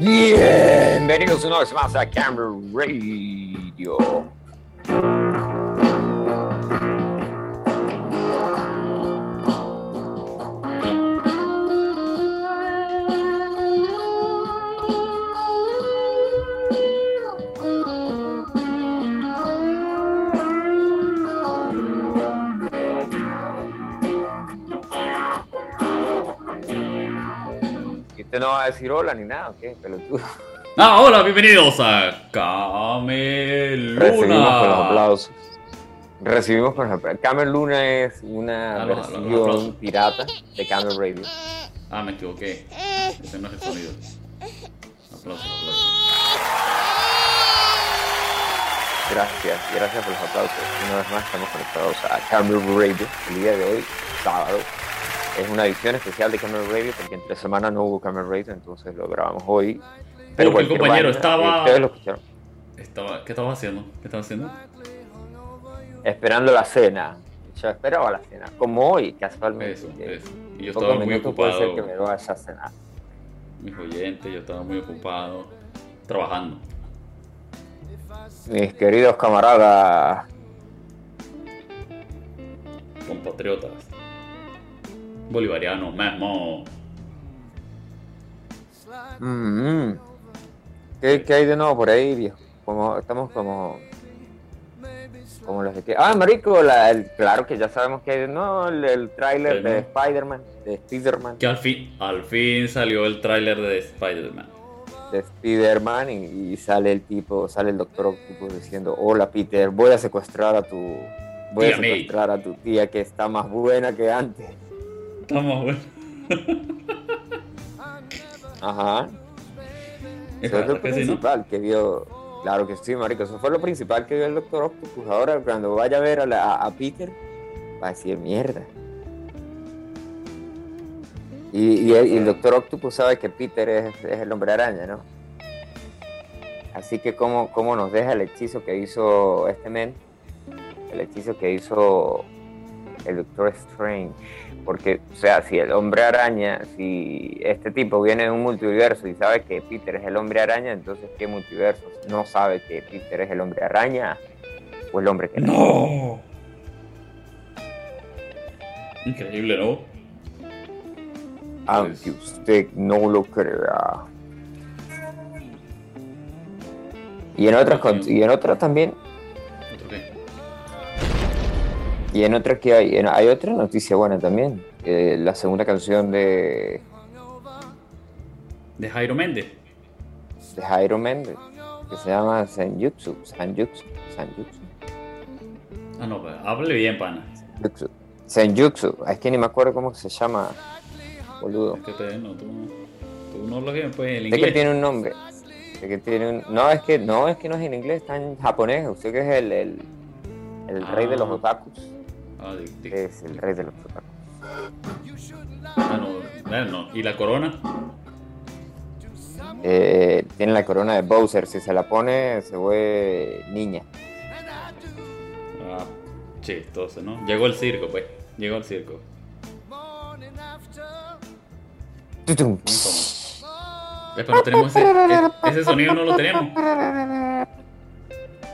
Bienvenidos una vez más a Camera Radio. Usted no va a decir hola ni nada? ¿o ¿Qué? Pelotudo. Ah, hola, bienvenidos a Cameluna. Recibimos con los aplausos. Recibimos con los aplausos. Camel Luna es una Ah, versión pirata de Camel Radio. Ah, me equivoqué. Ese no es el sonido. Aplausos, aplausos. Gracias, gracias por los aplausos. Una vez más estamos conectados a Camel Radio el día de hoy, sábado. Es una edición especial de Camel Radio porque entre semana no hubo Camel Radio, entonces lo grabamos hoy. Porque el compañero estaba- Ustedes lo escucharon. Estaba, ¿Qué estabas haciendo? ¿Qué estabas haciendo? Esperando la cena. Yo esperaba la cena, como hoy, casualmente. Eso, eso. Y yo estaba muy minutos puede ser ocupado. que me vaya a cenar. Mis oyentes, yo estaba muy ocupado. Trabajando. Mis queridos camaradas, Compatriotas. Bolivarianos, mismo. mm, mm. ¿Qué, qué hay de nuevo por ahí, viejo? Como, estamos como... Como los de que... Ah, marico, la- el- claro que ya sabemos que hay de nuevo el, el tráiler de. Spider-Man, de Spider-Man, Que al fin, al fin salió el tráiler de Spider-Man. de Spider-Man y, y sale el tipo, sale el doctor Octopus diciendo, hola Peter, voy a secuestrar a tu... Voy a Tía May." secuestrar a tu tía que está más buena que antes. Estamos bueno. Ajá. Es Eso es lo principal que vio. Claro que sí, marico. Eso fue lo principal que vio el Doctor Octopus. Ahora, cuando vaya a ver a, la- a- a Peter, va a decir mierda. Y, y el, y el Doctor Octopus sabe que Peter es, es el hombre araña, ¿no? Así que, ¿cómo, ¿cómo nos deja el hechizo que hizo este men? El hechizo que hizo el Doctor Strange. Porque, o sea, si el hombre araña, si este tipo viene de un multiverso y sabe que Peter es el hombre araña, entonces ¿qué multiverso? No sabe que Peter es el hombre araña o el hombre que ¡No! Increíble, ¿no? Aunque usted no lo crea. Y en otras, con- y en otras también, y en otras que hay, en- hay otra noticia buena también. eh, la segunda canción de, De Jairo Méndez. de Jairo Mendes, que se llama Senjutsu, Senjutsu, Senjutsu. Ah, no, pues, hable bien, pana. Senjutsu. Senjutsu, es que ni me acuerdo cómo se llama, boludo. Es que te, no, tú, tú no hablas bien, pues, el Sé que inglés. tiene un nombre. Sé que tiene un... No, es que no, es que no es en inglés, está en japonés. Usted que es el, el, el rey de los Ah. otakus. Ah, Es el rey de los otakus. ah, no, bueno, no. ¿Y la corona? Eh, tiene la corona de Bowser. Si se la pone, se vuelve niña. Ah, chistoso, ¿no? Llegó el circo, pues. Llegó el circo. Eh, pero no tenemos ese, ese sonido, no lo tenemos.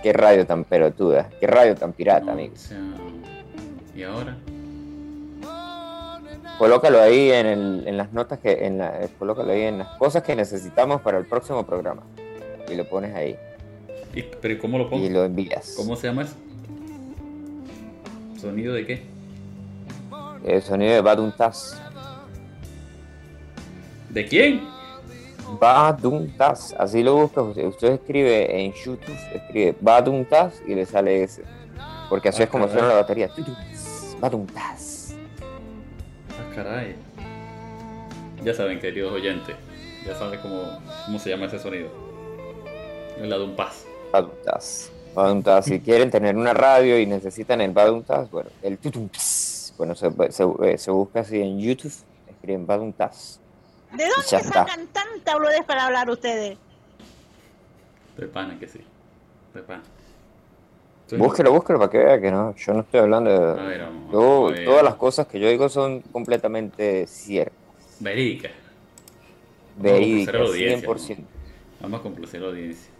Qué radio tan pelotuda. Qué radio tan pirata, No, amigo. sea, ¿Y ahora? Colócalo ahí en, el- en las notas que. En la, eh, colócalo ahí en las cosas que necesitamos para el próximo programa. Y lo pones ahí. ¿Y, ¿Pero ¿y cómo lo pongo? Y lo envías. ¿Cómo se llama eso? ¿Sonido de qué? El sonido de Baduntas. ¿De quién? Baduntas, así lo busca usted. Usted escribe en YouTube, escribe Baduntas y le sale ese. Porque así Ah, es como caray. suena la batería. Baduntas. Ah, caray. Ya saben, queridos oyentes. Ya saben cómo, cómo se llama ese sonido. Un paz. Baduntas. Baduntas. Si quieren tener una radio y necesitan el Baduntas, bueno, el tutum. Bueno, se, se, eh, se busca así en YouTube, escriben Baduntas. ¿De dónde está. sacan tanta boludez para hablar ustedes? De pana que sí. De pana. Soy- Búsquelo, búsquelo para que vea que no, yo no estoy hablando de... A ver, vamos. Yo- vamos a ver. todas las cosas que yo digo son completamente ciertas. Verídica, Vamos a complacer a la 100%. audiencia. Vamos a complacer la audiencia.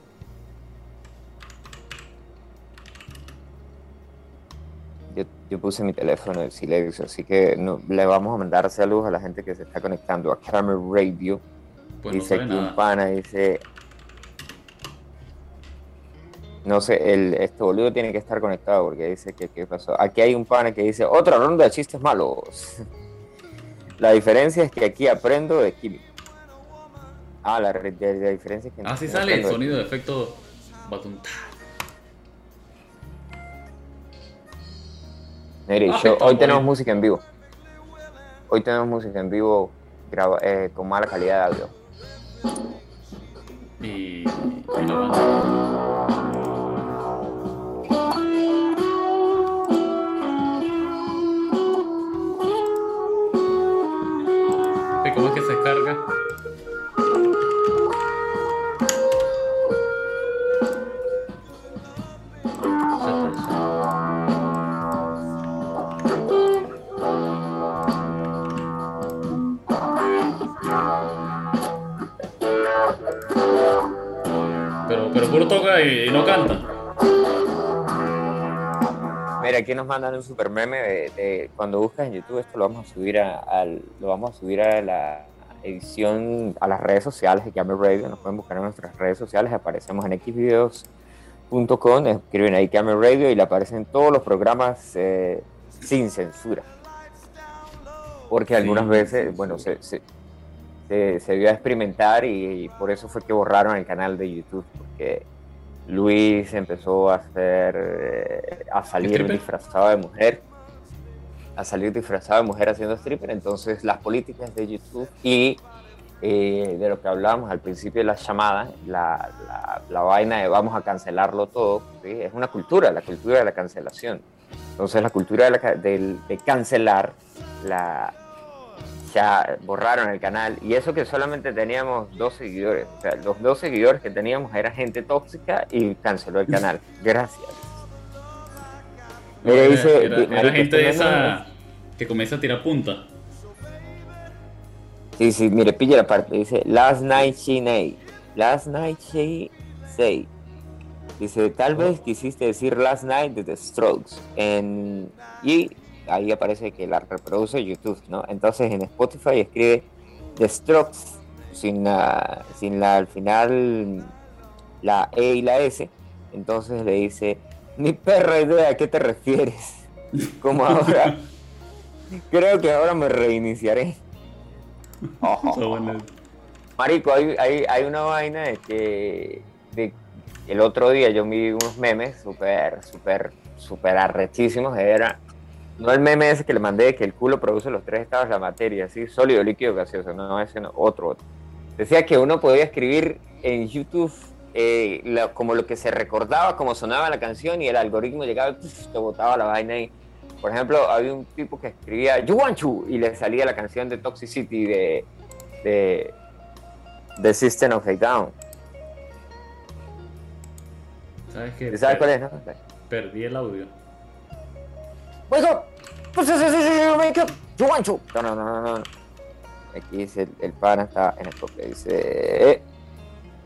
Yo, yo puse mi teléfono en silencio, así que no, le vamos a mandar saludos a la gente que se está conectando a Camera Radio. Pues no dice aquí un pana, dice... No sé, el, este boludo tiene que estar conectado porque dice que qué pasó. Aquí hay un pana que dice, otra ronda de chistes malos. La diferencia es que aquí aprendo de química. Ah, la, de- la diferencia es que... Ah, sí no sale el de sonido de efecto batunta. Mire, Ah, yo- hoy tenemos música en vivo. Hoy tenemos música en vivo graba- eh, con mala calidad de audio. Y, y la banda. ¿Y Pero, puro toca y, y no canta. Mira, aquí nos mandan un super meme de, de- cuando buscas en YouTube esto lo vamos a subir a, al- lo vamos a subir a la edición a las redes sociales de Camera Radio, nos pueden buscar en nuestras redes sociales, aparecemos en xvideos.com, escriben ahí Camera Radio y le aparecen todos los programas eh, sin censura. Porque algunas Sin veces, bueno, se, se, se, se dio a experimentar y, y por eso fue que borraron el canal de YouTube, porque Luis empezó a hacer, eh, a salir disfrazado de mujer, a salir disfrazado de mujer haciendo stripper. Entonces las políticas de YouTube y eh, de lo que hablábamos al principio de la llamada, la, la, la vaina de vamos a cancelarlo todo, ¿sí? es una cultura, la cultura de la cancelación. Entonces la cultura de, la del- de cancelar, la, ya borraron el canal y eso que solamente teníamos dos seguidores, o sea, los dos seguidores que teníamos era gente tóxica y canceló el canal. Gracias. Mira, Era, dice, era- era marico, gente de esa que comienza a tirar punta. Sí, sí, mire, pilla la parte. Dice, last night she nay. Last night she say. Dice, tal vez quisiste decir last night de The Strokes. En, y ahí aparece que la reproduce YouTube, ¿no? Entonces en Spotify escribe The Strokes sin la, sin la al final la E y la S. Entonces le dice, ni perra idea a qué te refieres. Como ahora. Creo que ahora me reiniciaré. Marico, hay, hay, hay una vaina de que de- el otro día yo vi unos memes súper, súper, súper arrechísimos. Era, no el meme ese que le mandé que el culo produce los tres estados de la materia, ¿sí? sólido, líquido, gaseoso. No, ese no, otro, otro. Decía que uno podía escribir en YouTube eh, la- como lo que se recordaba, como sonaba la canción y el algoritmo llegaba y ¡puf! te botaba la vaina ahí. Por ejemplo, había un tipo que escribía You Want You y le salía la canción de Toxicity de, de, de System of a Down. ¿Sabes qué? ¿Sabes cuál es? No? Perdí el audio. Wake up! Pues, up! You want you. No, no, no, no, no. Aquí dice, el, el pana está en el copia. Dice,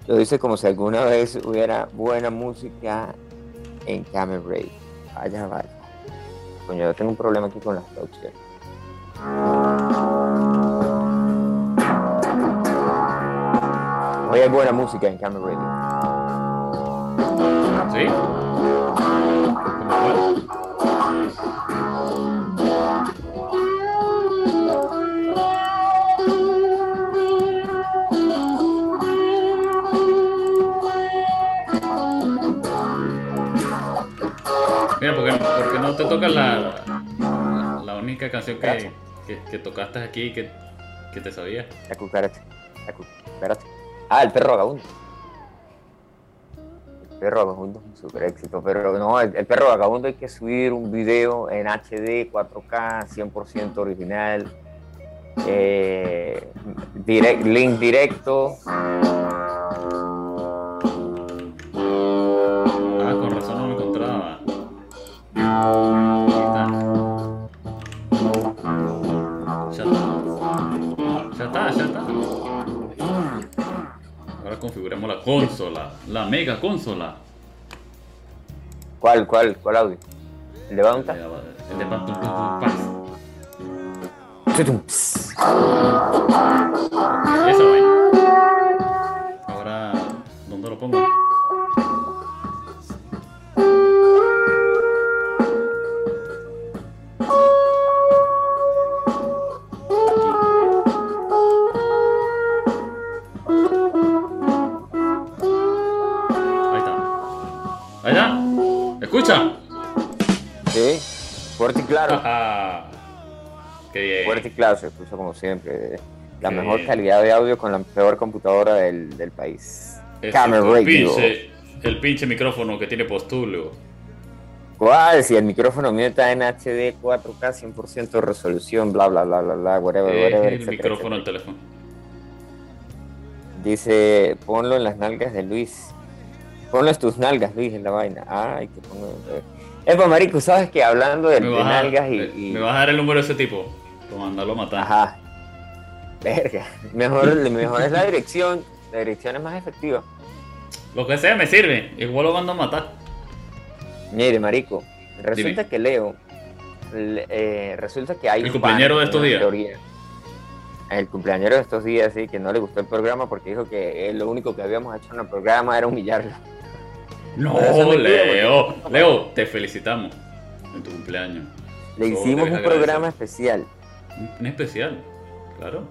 lo dice como si alguna vez hubiera buena música en Camel Ray. Vaya, vaya. Coño, yo tengo un problema aquí con las traducciones. Hoy hay buena música en Camel Radio. ¿Sí? Te tocas la, la, la única canción que, que, que tocaste aquí que, que te sabías? La cucaracha. La cucaracha. Ah, el perro vagabundo. El perro vagabundo es un super éxito, pero no, el, el perro vagabundo hay que subir un video en HD, 4K, 100% original, eh, direct- link directo. Ahora configuremos la consola, la mega consola. ¿Cuál, cuál, cuál audio? ¿El de Bounta? El de. Esa vaina. Ahora, ¿dónde lo pongo? Fuerte y claro. Ajá. Qué bien. Fuerte y claro, se escucha como siempre. La Qué mejor bien. calidad de audio con la peor computadora del, del país. Exacto, Camera el Radio. pinche, el pinche micrófono que tiene postulio. ¿Cuál? Si el micrófono mío está en HD, 4K, 100% de resolución, bla, bla, bla, bla, bla, whatever, Es whatever, el etcétera, micrófono del teléfono. Dice, ponlo en las nalgas de Luis. Ponlo en tus nalgas, Luis, en la vaina. Ay, que pongo... Epa, marico, ¿sabes que Hablando de, Me de nalgas y... me- y- me vas a dar el número de ese tipo. Para mandarlo a matar. Ajá. Verga. Mejor, mejor es la dirección. La dirección es más efectiva. Lo que sea me sirve. Igual lo mando a matar. Mire, marico, resulta Dime. que Leo, le- eh, resulta que hay El cumpleañero de estos días. teoría. El cumpleañero de estos días, sí, que no le gustó el programa porque dijo que lo único que habíamos hecho en el programa era humillarlo. No, Leo. Leo, te felicitamos en tu cumpleaños. Le Solo hicimos un programa especial. Un- especial. Claro.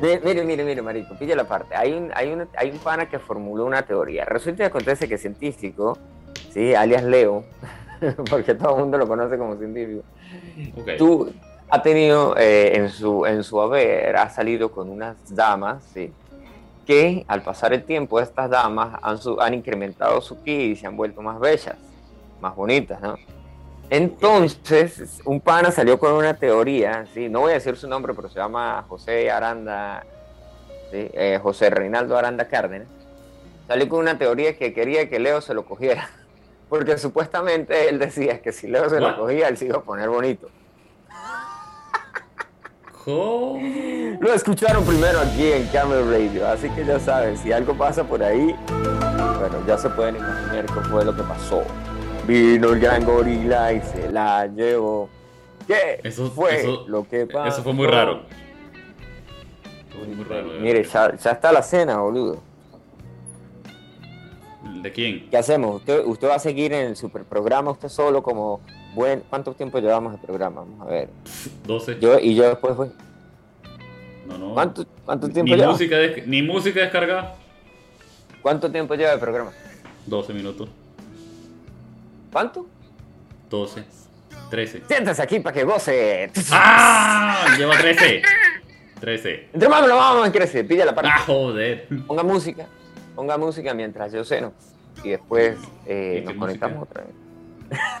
Mi- Mire, mire, mire, marico, pilla la parte. Hay un, hay, un, hay un pana que formuló una teoría. Resulta y acontece que científico, sí, alias Leo, porque todo el mundo lo conoce como científico, Ok. tú ha tenido eh, en, su, en su haber, ha salido con unas damas, ¿sí? Que al pasar el tiempo estas damas han, su- han incrementado su ki y se han vuelto más bellas, más bonitas, ¿no? Entonces, un pana salió con una teoría, ¿sí? no voy a decir su nombre, pero se llama José Aranda, ¿sí? Eh, José Reinaldo Aranda Cárdenas, salió con una teoría que quería que Leo se lo cogiera, porque supuestamente él decía que si Leo se lo cogía, él se iba a poner bonito. Lo escucharon primero aquí en Camel Radio, así que ya saben, si algo pasa por ahí, bueno, ya se pueden imaginar qué fue lo que pasó. Vino el gran gorila y se la llevó. ¿Qué Eso- fue eso- lo que pasó? Eso fue muy raro. Fue muy raro. Mire, ya, ya está la cena, boludo. ¿De quién? ¿Qué hacemos? ¿Usted, usted va a seguir en el super programa, usted solo como buen... ¿Cuánto tiempo llevamos de programa? Vamos a ver. 12. Yo y yo después voy. no, no. ¿Cuánto, cuánto Ni tiempo lleva? música, des- ni música descargada. ¿Cuánto tiempo lleva el programa? 12 minutos. ¿Cuánto? 12. 13. Siéntese aquí para que goce. ¡Ah! Lleva 13. 13. Entre más lo vamos a crecer, pilla la parte. ¡Ah, joder! Ponga música, ponga música mientras yo ceno. Y después eh, ¿Y qué nos conectamos música? otra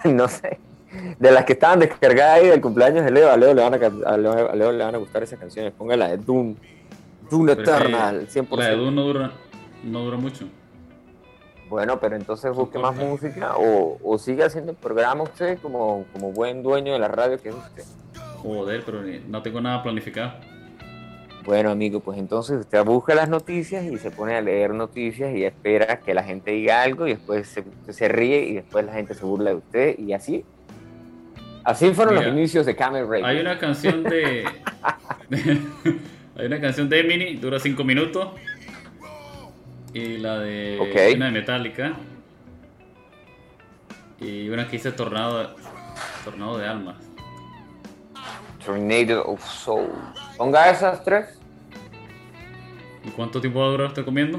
vez. no sé. De las que estaban descargadas ahí del cumpleaños de Leo, a Leo le van a, Leo, a Leo le van a gustar esas canciones. Ponga la de Doom. Doom Eternal, 100%. La de Doom no dura, no dura mucho. Bueno, pero entonces busque más música o, o siga haciendo el programa usted como, como buen dueño de la radio que es usted. Joder, pero no tengo nada planificado. Bueno, amigo, pues entonces usted busca las noticias y se pone a leer noticias y espera que la gente diga algo y después se, se ríe y después la gente se burla de usted y así. Así fueron Mira, los inicios de Camel Radio. Hay una canción de. hay una canción de Eminem, dura 5 minutos. Y la de. Ok. Una de Metallica. Y una que dice Tornado, Tornado de Almas. Tornado of Soul. Ponga esas tres. ¿Y cuánto tiempo va a durar usted comiendo?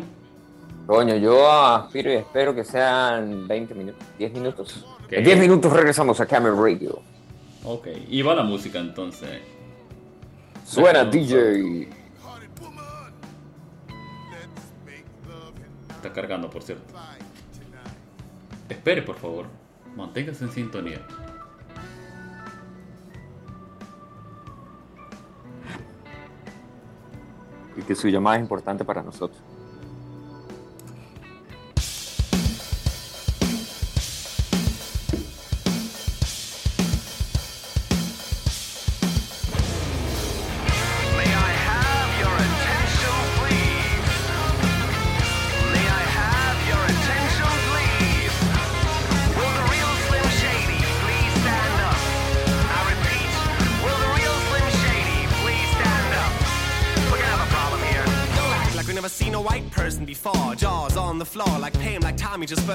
Coño, yo aspiro y espero que sean 20 minutos, 10 minutos. En 10 minutos regresamos a Camel Radio. Ok. Y va la música entonces. Suena DJ. Está cargando, por cierto. Espere, por favor. Manténgase en sintonía. Y que su llamada es importante para nosotros.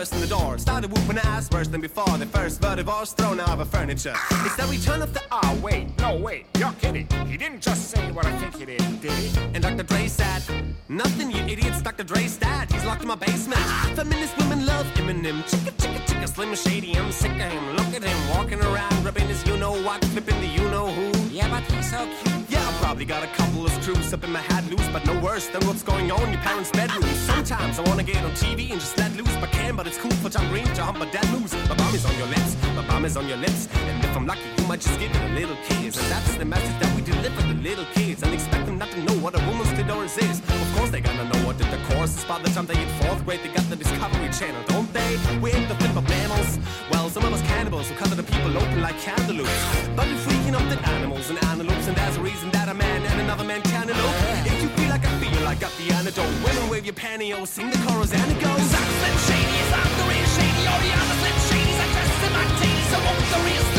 Tommy burst in the door. Started whooping ass worse than before. The first divorce thrown out of furniture. It's the return of the. Oh, wait, no, wait, you're kidding. He didn't just say what I think he did, did he? And Dr. Dre said, Nothing, you idiots. Dr. Dre's dad. He's locked in my basement. Ah, feminist women love Eminem. Chicka, chicka, chicka, slim shady. I'm sick of him. Look at him walking around, rubbing his you know what, flipping the you know who. Yeah, but he's so cute. Yeah, I probably got a couple of screws up in my head loose, but no worse than what's going on in your parents' bedroom. Sometimes I wanna get on TV and just let loose, but can, but it's cool for John Green to hump a dead moose. My bum is on your lips, my bum is on your lips, and if I'm lucky, you might just give it a little kids, And that's the message that we deliver to little kids, and expect them not to know what a woman's clitoris is. Of course, they're gonna know what the course is by the time they hit fourth grade. They got the Discovery Channel, don't they? We ain't the flip of mammals. Well, some of us cannibals who cut the people open like cantaloupes. But we're freaking up the animals and antelopes, and there's a reason that a man and another man can elope. If you feel like I feel, I got the antidote. Women wave your pantyhose, sing the chorus, and it goes. I'm Slim Shady, is I'm the real Shady. All the other Slim Shadys are dressed in my titties. So won't the real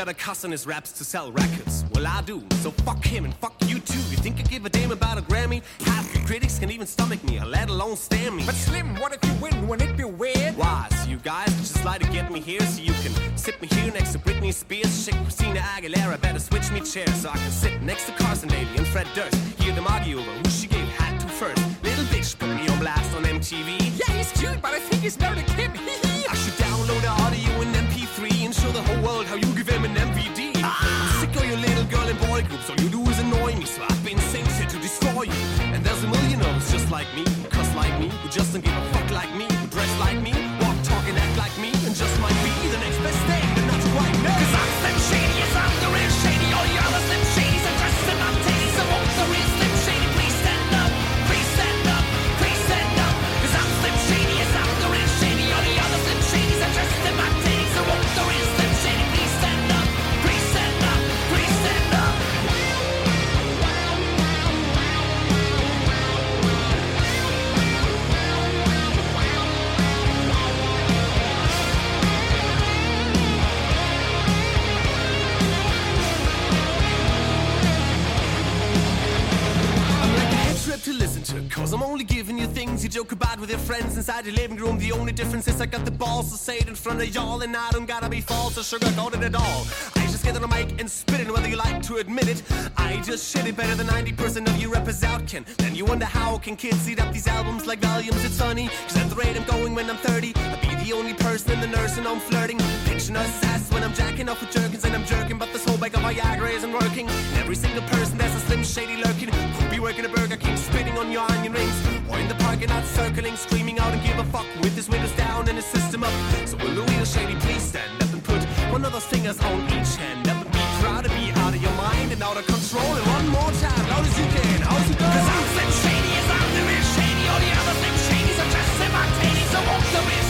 got a cuss on his raps to sell records. Well, I do. So fuck him and fuck you too. You think I give a damn about a Grammy? Half your critics can even stomach me, let alone stand me. But Slim, what if you win? Wouldn't it be weird? Why? So you guys just like to get me here so you can sit me here next to Britney Spears, shit Christina Aguilera. Better switch me chairs so I can sit next to Carson Daly and Fred Durst. Hear them argue over who she gave hat to first. Bitch put me on blast on MTV. Yeah, he's cute, but I think he's married a kid. I should download the audio in MP3 and show the whole world how you give him an MVD. I'm ah. sick of your little girl and boy groups. All you do is annoy me, so I've been sent here to destroy you. And there's a million of us just like me, cuss like me, who just don't give a inside your living room. The only difference is I got the balls to say it in front of y'all, and I don't gotta be false or sugarcoat it at all. I just get on the mic and spit it, whether you like to admit it. I just shit it better than 90% of you rappers out can. Then you wonder how can kids eat up these albums like volumes? It's funny, cause at the rate I'm going when I'm 30, I'll be the only person in the nursing home flirting. Picture us ass when I'm jacking off with jerkins and I'm jerking, but this whole bag of Viagra isn't working. Every single person there's a slim shady lurking. Could be working a Burger King, spitting on your onion rings, or in the parking lot circling, screaming out and give a fuck with his windows down and his system up. So will real shady please stand up and put one of those fingers on each hand and be proud to be out of your mind and out of control. And one more time, loud as you can, how's it Cause going? I'm Slim Shady, yes, I'm the real Shady. All the other Slim Shadys are just titties. So won't the real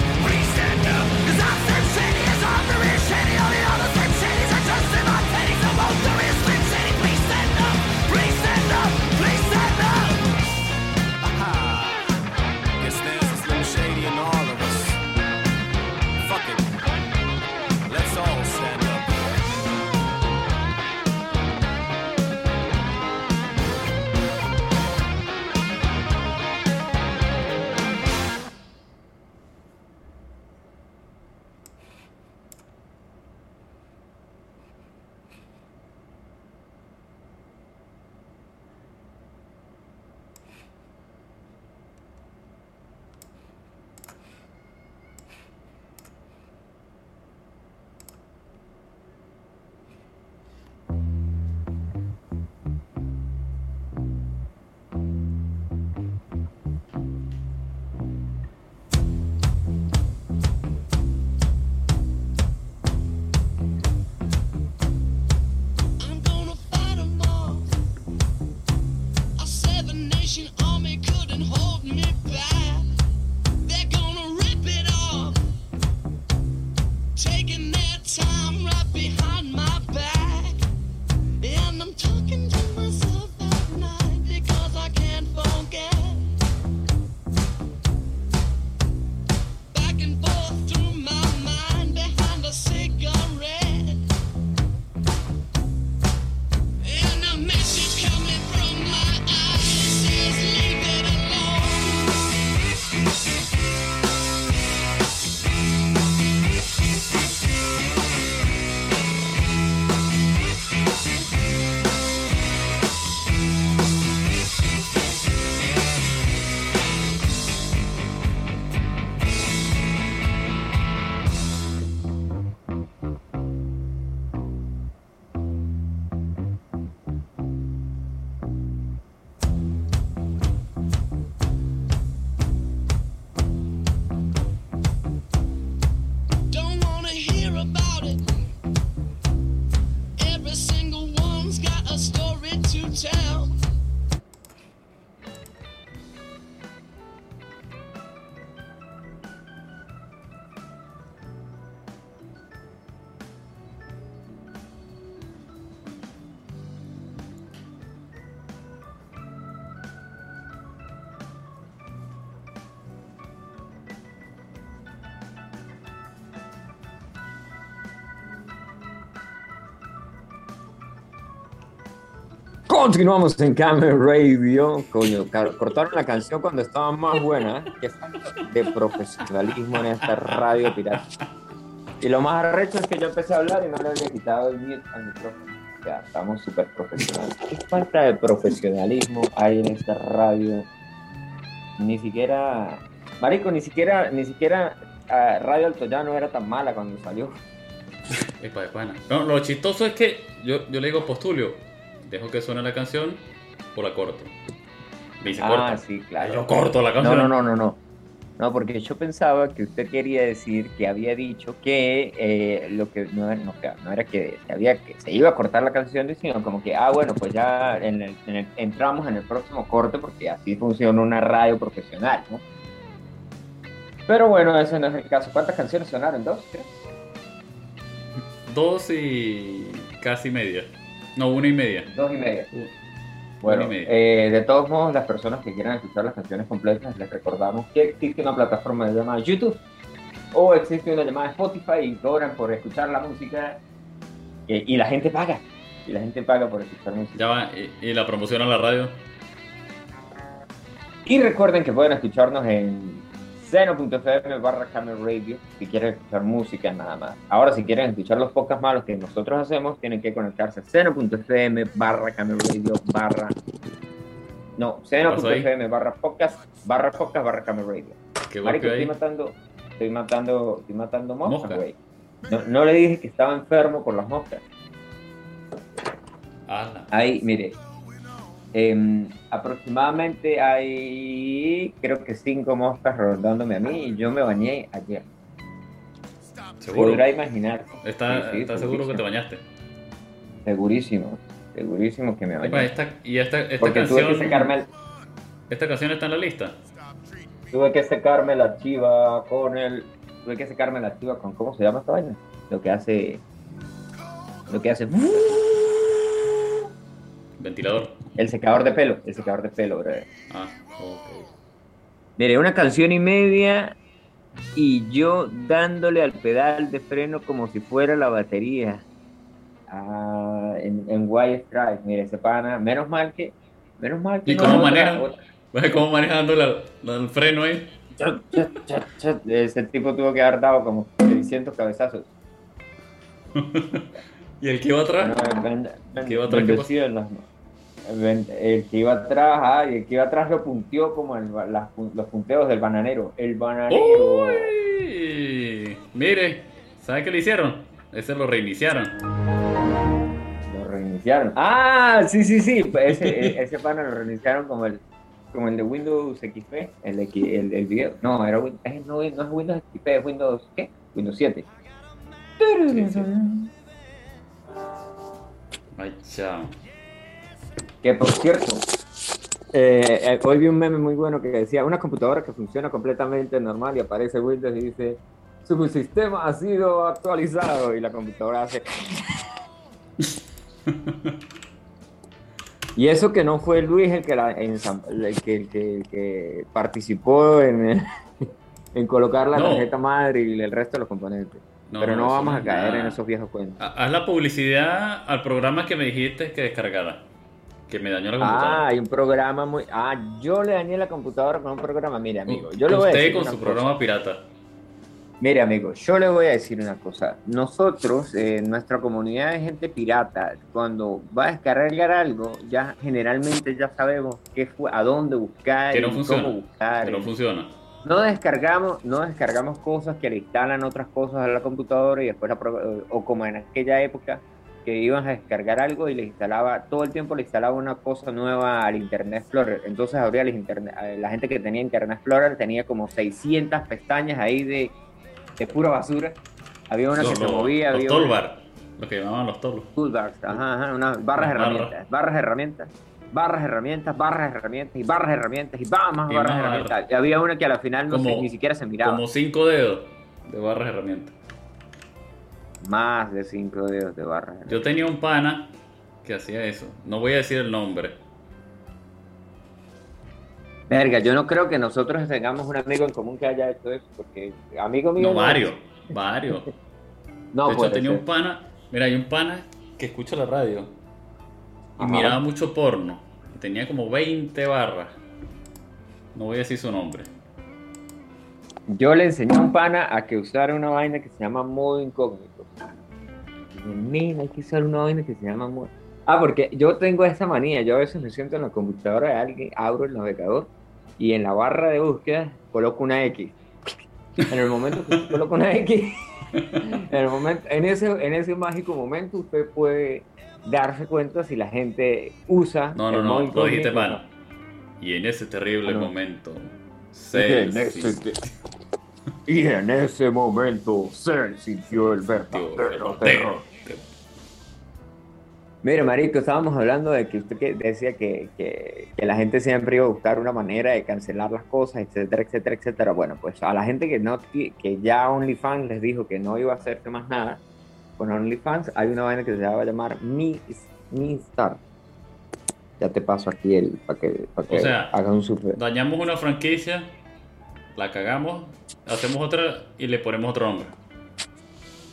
Continuamos en Camel Radio. Coño, cortaron la canción cuando estaba más buena. Qué falta de profesionalismo en esta radio pirata. Y lo más arrecho es que yo empecé a hablar y no le había quitado el mute al micrófono. Ya, estamos súper profesionales. Qué falta de profesionalismo hay en esta radio. Ni siquiera, Marico, ni siquiera, ni siquiera ah, Radio Altoyano era tan mala cuando salió. Epa, de pana. No, lo chistoso es que yo, yo le digo Postulio, dejo que suene la canción o la corto. Me dice, Ah, corta. sí, claro. Yo corto la No, canción. no, no, no, no. No, porque yo pensaba que usted quería decir que había dicho que eh, lo que no, era- no, no era que se, había, que se iba a cortar la canción, sino como que, ah, bueno, pues ya en el- en el- entramos en el próximo corte porque así funciona una radio profesional, ¿no? Pero bueno, ese no es el caso. ¿Cuántas canciones sonaron? ¿Dos? ¿Tres? Dos y casi media. No, una y media. Dos y media. Uh, Bueno, y media. eh, de todos modos, las personas que quieran escuchar las canciones completas, les recordamos que existe una plataforma llamada YouTube o existe una llamada Spotify y cobran por escuchar la música eh, y la gente paga. Y la gente paga por escuchar música. Ya va, y, y la promoción a la radio. Y recuerden que pueden escucharnos en seno.fm barra Camel Radio si quieren escuchar música nada más. Ahora si quieren escuchar los podcasts malos que nosotros hacemos, tienen que conectarse a seno.fm barra Camel Radio barra... No, seno.fm barra podcast barra podcast barra Camel Radio. Qué Marico, estoy matando, estoy matando, estoy matando moscas, Mosca. güey. No, no le dije que estaba enfermo por las moscas. Ahí, mire, em, aproximadamente hay, creo que cinco moscas rondándome a mí y yo me bañé ayer. Seguro. Podrá imaginar. ¿Está, Sí, sí, está seguro que te bañaste? Segurísimo, segurísimo que me Epa, bañé. esta, y esta, esta Porque tuve que canción. secarme, el- Esta canción está en la lista. tuve que secarme la chiva con el, tuve que secarme la chiva con, ¿cómo se llama esta vaina? Lo que hace, lo que hace, Ventilador. El secador de pelo, el secador de pelo, brother. Ah, ok. Mire, una canción y media y yo dándole al pedal de freno como si fuera la batería. Ah, en, en White Strike, mire, ese pana, menos mal que, menos mal que ¿Y cómo otra- maneja? otra- ¿Ves cómo manejando la- la- el freno ahí? Ese tipo tuvo que haber dado como 600 cabezazos. ¿Y el que iba atrás? Bueno, ben- ben- ¿Qué iba atrás? ¿Qué bendecido en las- ben- el que iba atrás, ah, y el que iba atrás lo punteó como el las los punteos del bananero. El bananero. Uy, mire, ¿sabe qué le hicieron? Ese lo reiniciaron. Lo reiniciaron. Ah, sí, sí, sí. pues Ese, e- ese pana lo reiniciaron como el, como el de Windows XP, el, el, el video. No, era no, no es Windows XP, es Windows, ¿qué? Windows 7. Sí, sí. Ay, chao. Que por cierto, eh, eh, hoy vi un meme muy bueno que decía, una computadora que funciona completamente normal y aparece Windows y dice, su sistema ha sido actualizado y la computadora hace... Y eso que no fue Luis el que, la ensam- el que, el que, el que participó en, en colocar la No. tarjeta madre y el resto de los componentes. Pero no vamos a caer nada. en esos viejos cuentos. Ha- Haz la publicidad al programa que me dijiste que descargara. Que me dañó la Ah, computadora. hay un programa muy... Ah, yo le dañé la computadora con un programa. Mire, amigo, yo le voy a Usted con su cosa. programa pirata. Mire, amigo, yo le voy a decir una cosa. Nosotros, eh, nuestra comunidad de gente pirata, cuando va a descargar algo, ya generalmente ya sabemos qué fue, a dónde buscar, Que no y funciona, cómo buscar. Que no funciona. no descargamos, no descargamos cosas que le instalan otras cosas a la computadora y después la pro- o como en aquella época que ibas a descargar algo y le instalaba todo el tiempo le instalaba una cosa nueva al Internet Explorer. Entonces abría el internet, eh, la gente que tenía Internet Explorer tenía como 600 pestañas ahí de, de pura basura. Había una que se movía, los había una- toolbar. Lo que llamaban los toblos. Toolbars, ajá, ajá, unas barras de barras. herramientas, barras de herramientas, barras de herramientas, barras de herramientas y barras de herramientas y va, más barras de herramientas. Y había una que a la final no Como- sé, ni siquiera se miraba. Como cinco dedos de barras de herramientas. Más de cinco dedos de barras. de Yo tenía un pana que hacía eso. No voy a decir el nombre. Verga, yo no creo que nosotros tengamos un amigo en común que haya hecho eso, porque amigo mío. No, varios. Varios. No, de hecho, tenía ser. un pana. Mira, hay un pana que escucha la radio y Ajá. miraba mucho porno. Tenía como 20 barras. No voy a decir su nombre. Yo le enseñé a un pana a que usara una vaina que se llama modo incógnito. Nena, hay que usar una vaina que se llama modo. Ah, porque yo tengo esa manía. Yo a veces me siento en la computadora de alguien, abro el navegador y en la barra de búsqueda coloco una X. En el momento que coloca una X, en, el momento, en, ese, en ese mágico momento usted puede darse cuenta si la gente usa. No, no, no. Lo dijiste mal. Y en ese terrible Ah, no. momento. Se en ese- Y en ese momento se sintió el verdadero terror. Mire, Marico, estábamos hablando de que usted que decía que, que- que la gente siempre iba a buscar una manera de cancelar las cosas, etcétera, etcétera, etcétera. Bueno, pues a la gente que no que ya OnlyFans les dijo que no iba a hacerse más nada, con OnlyFans hay una vaina que se va a llamar Mi, Mi Star. Ya te paso aquí el para que, para que O sea, hagan un super. Dañamos una franquicia, la cagamos, hacemos otra y le ponemos otro nombre.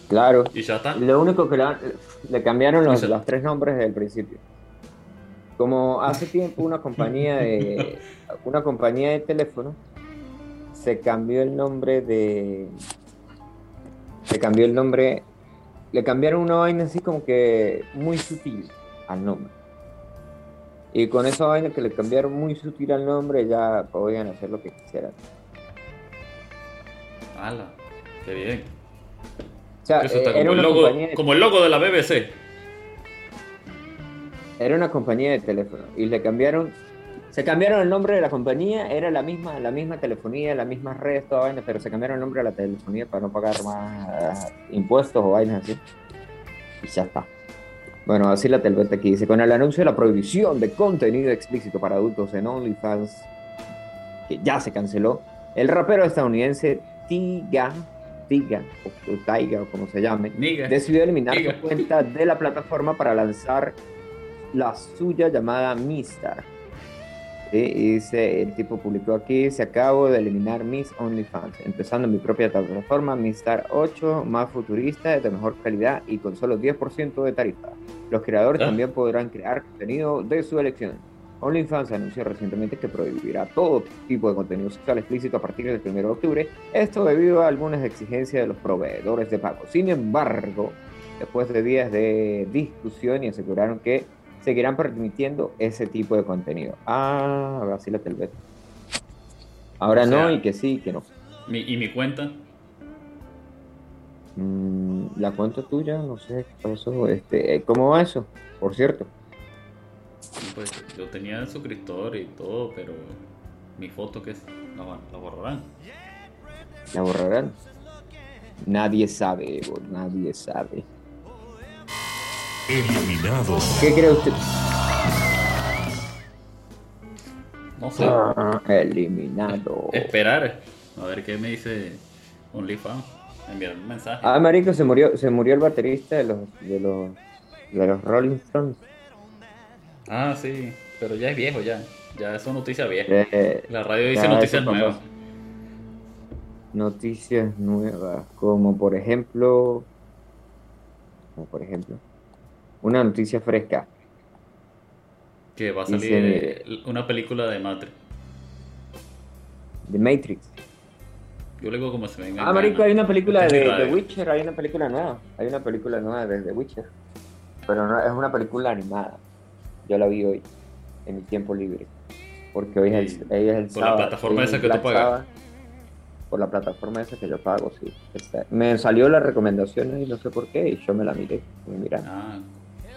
Claro. Y ya está. Lo único que le, le cambiaron los, los tres nombres desde el principio. Como hace tiempo una compañía de una compañía de teléfono se cambió el nombre de se cambió el nombre le cambiaron una vaina así como que muy sutil al nombre. Y con esa vaina que le cambiaron muy sutil al nombre ya podían hacer lo que quisieran. ¡Hala! ¡Qué bien! Sea, Eso está eh, era como el, logo, de como el logo de la BBC. Era una compañía de teléfono y le cambiaron, se cambiaron el nombre de la compañía, era la misma, la misma telefonía, las mismas redes, toda vaina, pero se cambiaron el nombre de la telefonía para no pagar más eh, impuestos o vainas así. Y ya está. Bueno, así la telveta aquí dice, con el anuncio de la prohibición de contenido explícito para adultos en OnlyFans, que ya se canceló, el rapero estadounidense Tiga, Tiga, o, o Taiga, o como se llame, Niga. decidió eliminar Diga. su cuenta de la plataforma para lanzar la suya llamada Mistar. ¿Sí? Y dice, el tipo publicó aquí, se acabo de eliminar mis OnlyFans, empezando mi propia plataforma, Mistar 8, más futurista, de mejor calidad y con solo 10% de tarifa. Los creadores Ah. también podrán crear contenido de su elección. OnlyFans anunció recientemente que prohibirá todo tipo de contenido sexual explícito a partir del 1 de octubre, esto debido a algunas exigencias de los proveedores de pago. Sin embargo, después de días de discusión y aseguraron que seguirán permitiendo ese tipo de contenido. Ah, ahora sí la telvet. Ahora O sea- no y que sí, que no. Mi- ¿Y mi cuenta? Mm, la cuenta tuya, no sé qué pasó. Este, ¿Cómo va eso? Por cierto. Pues yo tenía el suscriptor y todo, pero mi foto que es, la, la borrarán. ¿La borrarán? Nadie sabe, Evo, nadie sabe. Eliminado. ¿Qué cree usted? No sé. Ah, eliminado. Esperar. A ver qué me dice OnlyFans. Enviar un mensaje. Ah, marico, se murió, se murió el baterista de los, de los, de los Rolling Stones. Ah, sí. Pero ya es viejo ya. Ya eso es noticia vieja. Eh, La radio dice noticias nuevas. noticias nuevas, como por ejemplo, como por ejemplo, una noticia fresca. Que va a Dice, salir eh, una película de Matrix. The Matrix. Yo le digo como se me venga. Ah, marico, hay una película de mi The. Witcher, hay una película nueva, hay una película nueva de The Witcher, pero no, es una película animada. Yo la vi hoy, en mi tiempo libre, porque hoy es el, hoy es el Por la sábado, plataforma hoy es esa que tú pagas. Por la plataforma esa que yo pago, sí. Está- Me salió la recomendación y no sé por qué, y yo me la miré, me miraron. Ah,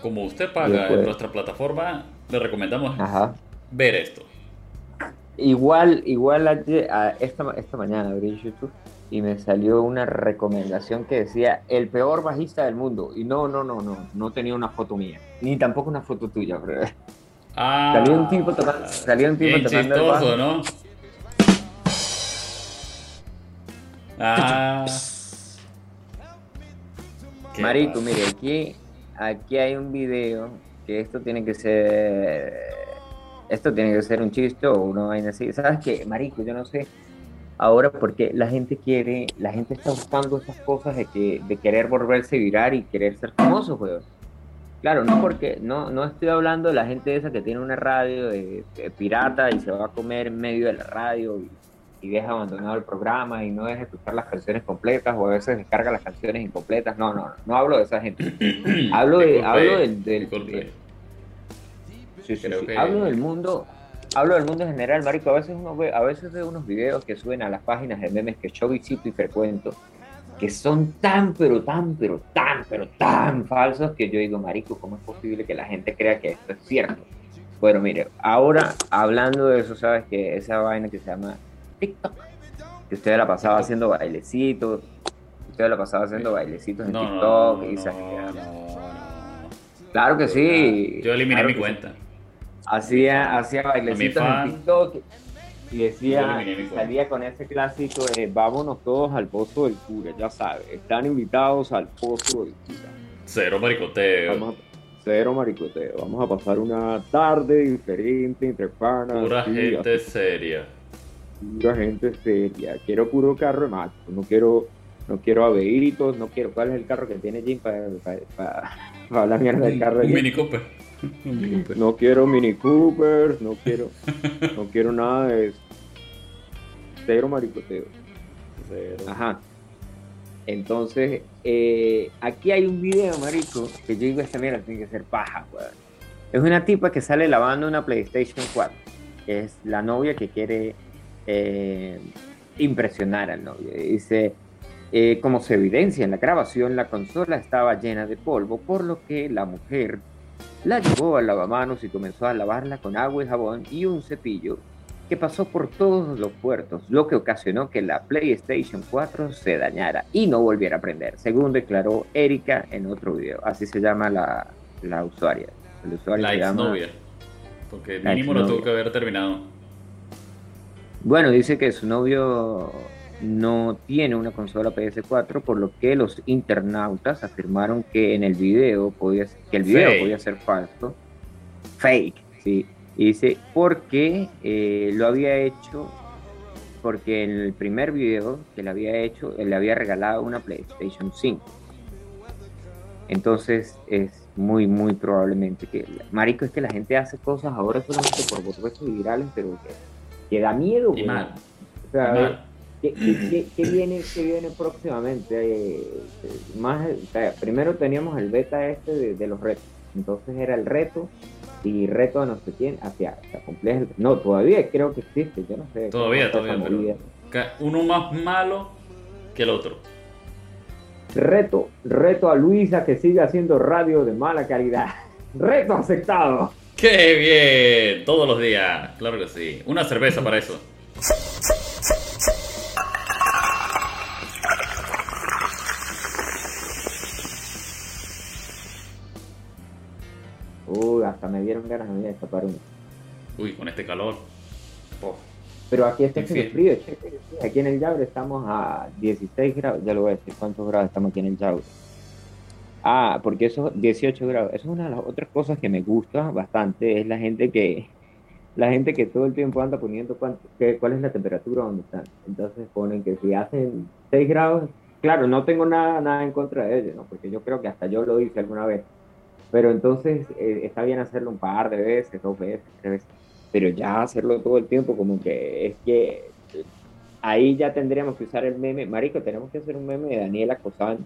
como usted paga Después. en nuestra plataforma, le recomendamos Ajá. ver esto. Igual, igual a esta, esta mañana abrí YouTube y me salió una recomendación que decía el peor bajista del mundo. Y no, no, no, no, no tenía una foto mía, ni tampoco una foto tuya, bro. Ah, Salió un tipo tocando, salió un tipo tocando el bajo. chistoso, ¿no? Ah. Marico, pasa. mire, aquí, aquí hay un video que esto tiene que ser. Esto tiene que ser un chiste o una vaina así. ¿Sabes qué, Marico? Yo no sé ahora porque la gente quiere, la gente está buscando esas cosas de, que, de querer volverse viral y querer ser famoso, weón. Claro, no porque, no, no estoy hablando de la gente esa que tiene una radio de, de pirata y se va a comer en medio de la radio y, y deja abandonado el programa y no deja escuchar las canciones completas o a veces descarga las canciones incompletas. No, no, no, no hablo de esa gente. hablo de, hablo del, del- disculpe. de- sí, sí, Creo sí. que- hablo del mundo, hablo del mundo en general, marico. A veces uno ve, a veces veo unos videos que suben a las páginas de memes que yo visito y frecuento, que son tan, pero tan, pero tan, pero tan falsos que yo digo, marico, ¿cómo es posible que la gente crea que esto es cierto? Bueno, mire, ahora hablando de eso, sabes que esa vaina que se llama TikTok, que usted la pasaba haciendo bailecitos, usted la pasaba haciendo bailecitos en No, TikTok no, y no. Claro que sí. Yo eliminé claro mi sí. cuenta. Hacía, hacía bailecitos en TikTok y decía, salía con ese clásico de vámonos todos al pozo del cura, ya sabes, están invitados al pozo del cura. Cero maricoteo. Vamos a, cero maricoteo, vamos a pasar una tarde diferente entre panas. Pura sí, gente seria. pura gente seria. Quiero puro carro de macho, no quiero, no quiero aveitos, no quiero. ¿Cuál es el carro que tiene Jim para hablar mierda del carro de Un Cooper. Un Mini Cooper. No quiero Mini Cooper, no quiero, no quiero nada de eso. Cero maricoteo. Cero. Ajá. Entonces, eh, aquí hay un video, marico, que yo digo, esta mierda tiene que ser paja, weón. Es una tipa que sale lavando una PlayStation 4, que es la novia que quiere eh, impresionar al novio. Dice, eh, como se evidencia en la grabación, la consola estaba llena de polvo, por lo que la mujer la llevó al lavamanos y comenzó a lavarla con agua y jabón y un cepillo que pasó por todos los puertos, lo que ocasionó que la PlayStation 4 se dañara y no volviera a prender, según declaró Erika en otro video. Así se llama la, la usuaria. El usuario La se llama- exnovia. Porque mínimo lo tuvo exnovia. que haber terminado. Bueno, dice que su novio no tiene una consola PS4, por lo que los internautas afirmaron que en el video podía que el video Fake. podía ser falso, fake, sí. Y dice porque eh, lo había hecho, porque en el primer video que le había hecho, él le había regalado una PlayStation 5. Entonces es muy, muy probablemente que, marico, es que la gente hace cosas ahora solamente por volverse virales, pero que, que da miedo, Y weón. mal. O sea. ¿Qué, qué- qué- qué viene, qué viene próximamente? Eh, eh, más, o sea, primero teníamos el beta este de, de los retos. Entonces era el reto y reto a no sé quién hacia, hacia cumplir el- No, todavía creo que existe, yo no sé. Todavía, todavía. Ca- Uno más malo que el otro. Reto, reto a Luisa que siga haciendo radio de mala calidad. Reto aceptado. ¡Qué bien! Todos los días, claro que sí. Una cerveza para eso. hasta me dieron ganas de destapar uno. Uy, con este calor. Oh, Pero aquí está haciendo frío, cheque. Aquí en el Yaure estamos a 16 grados. Ya lo voy a decir cuántos grados estamos aquí en el Yaure. Ah, porque eso, 18 grados. Eso es una de las otras cosas que me gusta bastante. Es la gente que, la gente que todo el tiempo anda poniendo cuánto, qué- cuál es la temperatura donde están. Entonces ponen que si hacen 6 grados, claro, no tengo nada, nada en contra de ellos, ¿no? Porque yo creo que hasta yo lo hice alguna vez. Pero entonces eh, está bien hacerlo un par de veces, dos veces, tres veces. Pero ya hacerlo todo el tiempo, como que es que ahí ya tendríamos que usar el meme. Marico, tenemos que hacer un meme de Daniela Cosán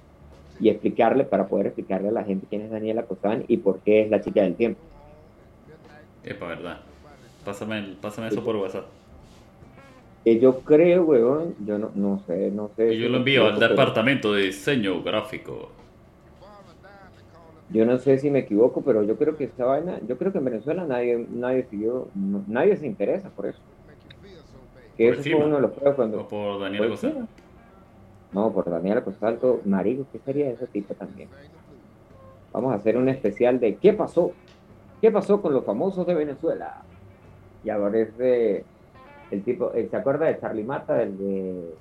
y explicarle, para poder explicarle a la gente quién es Daniela Cosán y por qué es la chica del tiempo. epa, verdad. Pásame, el- pásame eso por WhatsApp. Yo creo, weón, yo no, no sé, no sé. Y yo lo envío al departamento de diseño gráfico. Yo no sé si me equivoco, pero yo creo que esta vaina, yo creo que en Venezuela nadie, nadie siguió, nadie se interesa por eso. Que Por eso fue uno de los juegos cuando. O por Pues, Cosán. No, por Daniela Cosalto, marico, ¿qué sería ese tipo también? Vamos a hacer un especial de ¿qué pasó? ¿Qué pasó con los famosos de Venezuela? Y aparece el tipo, eh, ¿se acuerda de Charlie Mata, el de,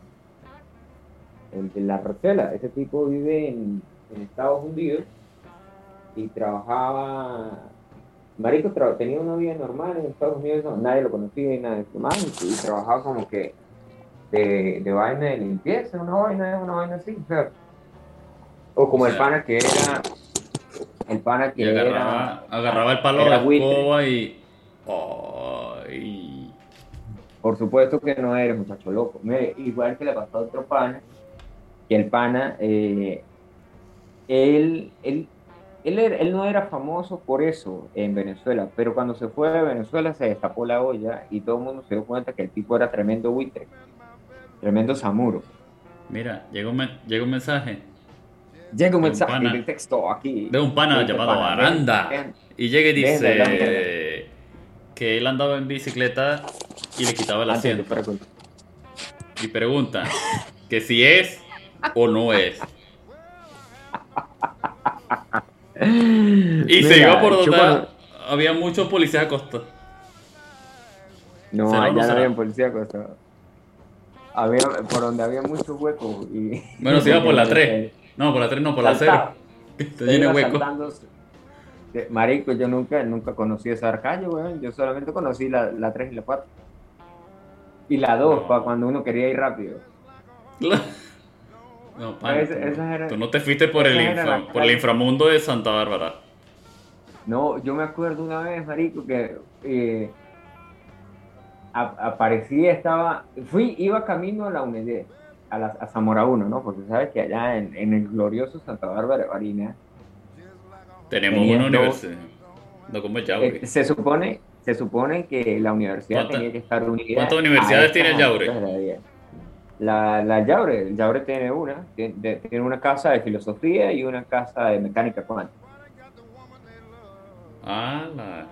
el de La Rochela? Ese tipo vive en, en Estados Unidos y trabajaba, Marico tra- tenía una vida normal en Estados Unidos, no, nadie lo conocía y nada de eso más, y, y trabajaba como que de, de vaina de limpieza, una vaina, una vaina así, o sea, o como O el sea, pana que era, el pana que Y agarraba, era, agarraba el palo de la escoba y. Ay. Por supuesto que no eres muchacho loco. Mire, igual que le pasó a otro pana, que el pana, eh, él, él, él, no era famoso por eso en Venezuela, pero cuando se fue de Venezuela se destapó la olla y todo el mundo se dio cuenta que el tipo era tremendo buitre, tremendo samuro. Mira, llega un, men- llega un mensaje Llega un De un mensaje pana. de texto aquí. de un pana Dice, llamado pana, Aranda. ven, ven. Y llega y Ven dice que él andaba en bicicleta y le quitaba el asiento. Y pregunta que si es o no es. Y se Mira, iba por donde cuando- había muchos policías acostados. No, ¿Será o no allá no había policía acostado. Había, por donde había muchos huecos. Y, Bueno, se iba por la 3. No, por la 3 no, por la 0. Saltaba. Está Se saltándose. De- Marico, yo nunca, nunca conocí esa calle, weón. Yo solamente conocí la, la 3 y la 4. Y la 2, No. para cuando uno quería ir rápido. No, pana, tú, esas eran- tú no te fuiste por el, infra- por el inframundo de Santa Bárbara. No, yo me acuerdo una vez, Marico, que eh, aparecí, estaba, fui, iba camino a la UNED, a, la, a Zamora 1, ¿no? Porque sabes que allá en, en el glorioso Santa Bárbara de Barinas, Tenemos una universidad. No como el Yauri. Eh, se supone se supone que la universidad ¿Cuánta- tenía que estar unida cuántas universidades tiene el Yaure? La la, Yaure tiene una tiene, una casa de filosofía y una casa de mecánica cuántica Ah, la.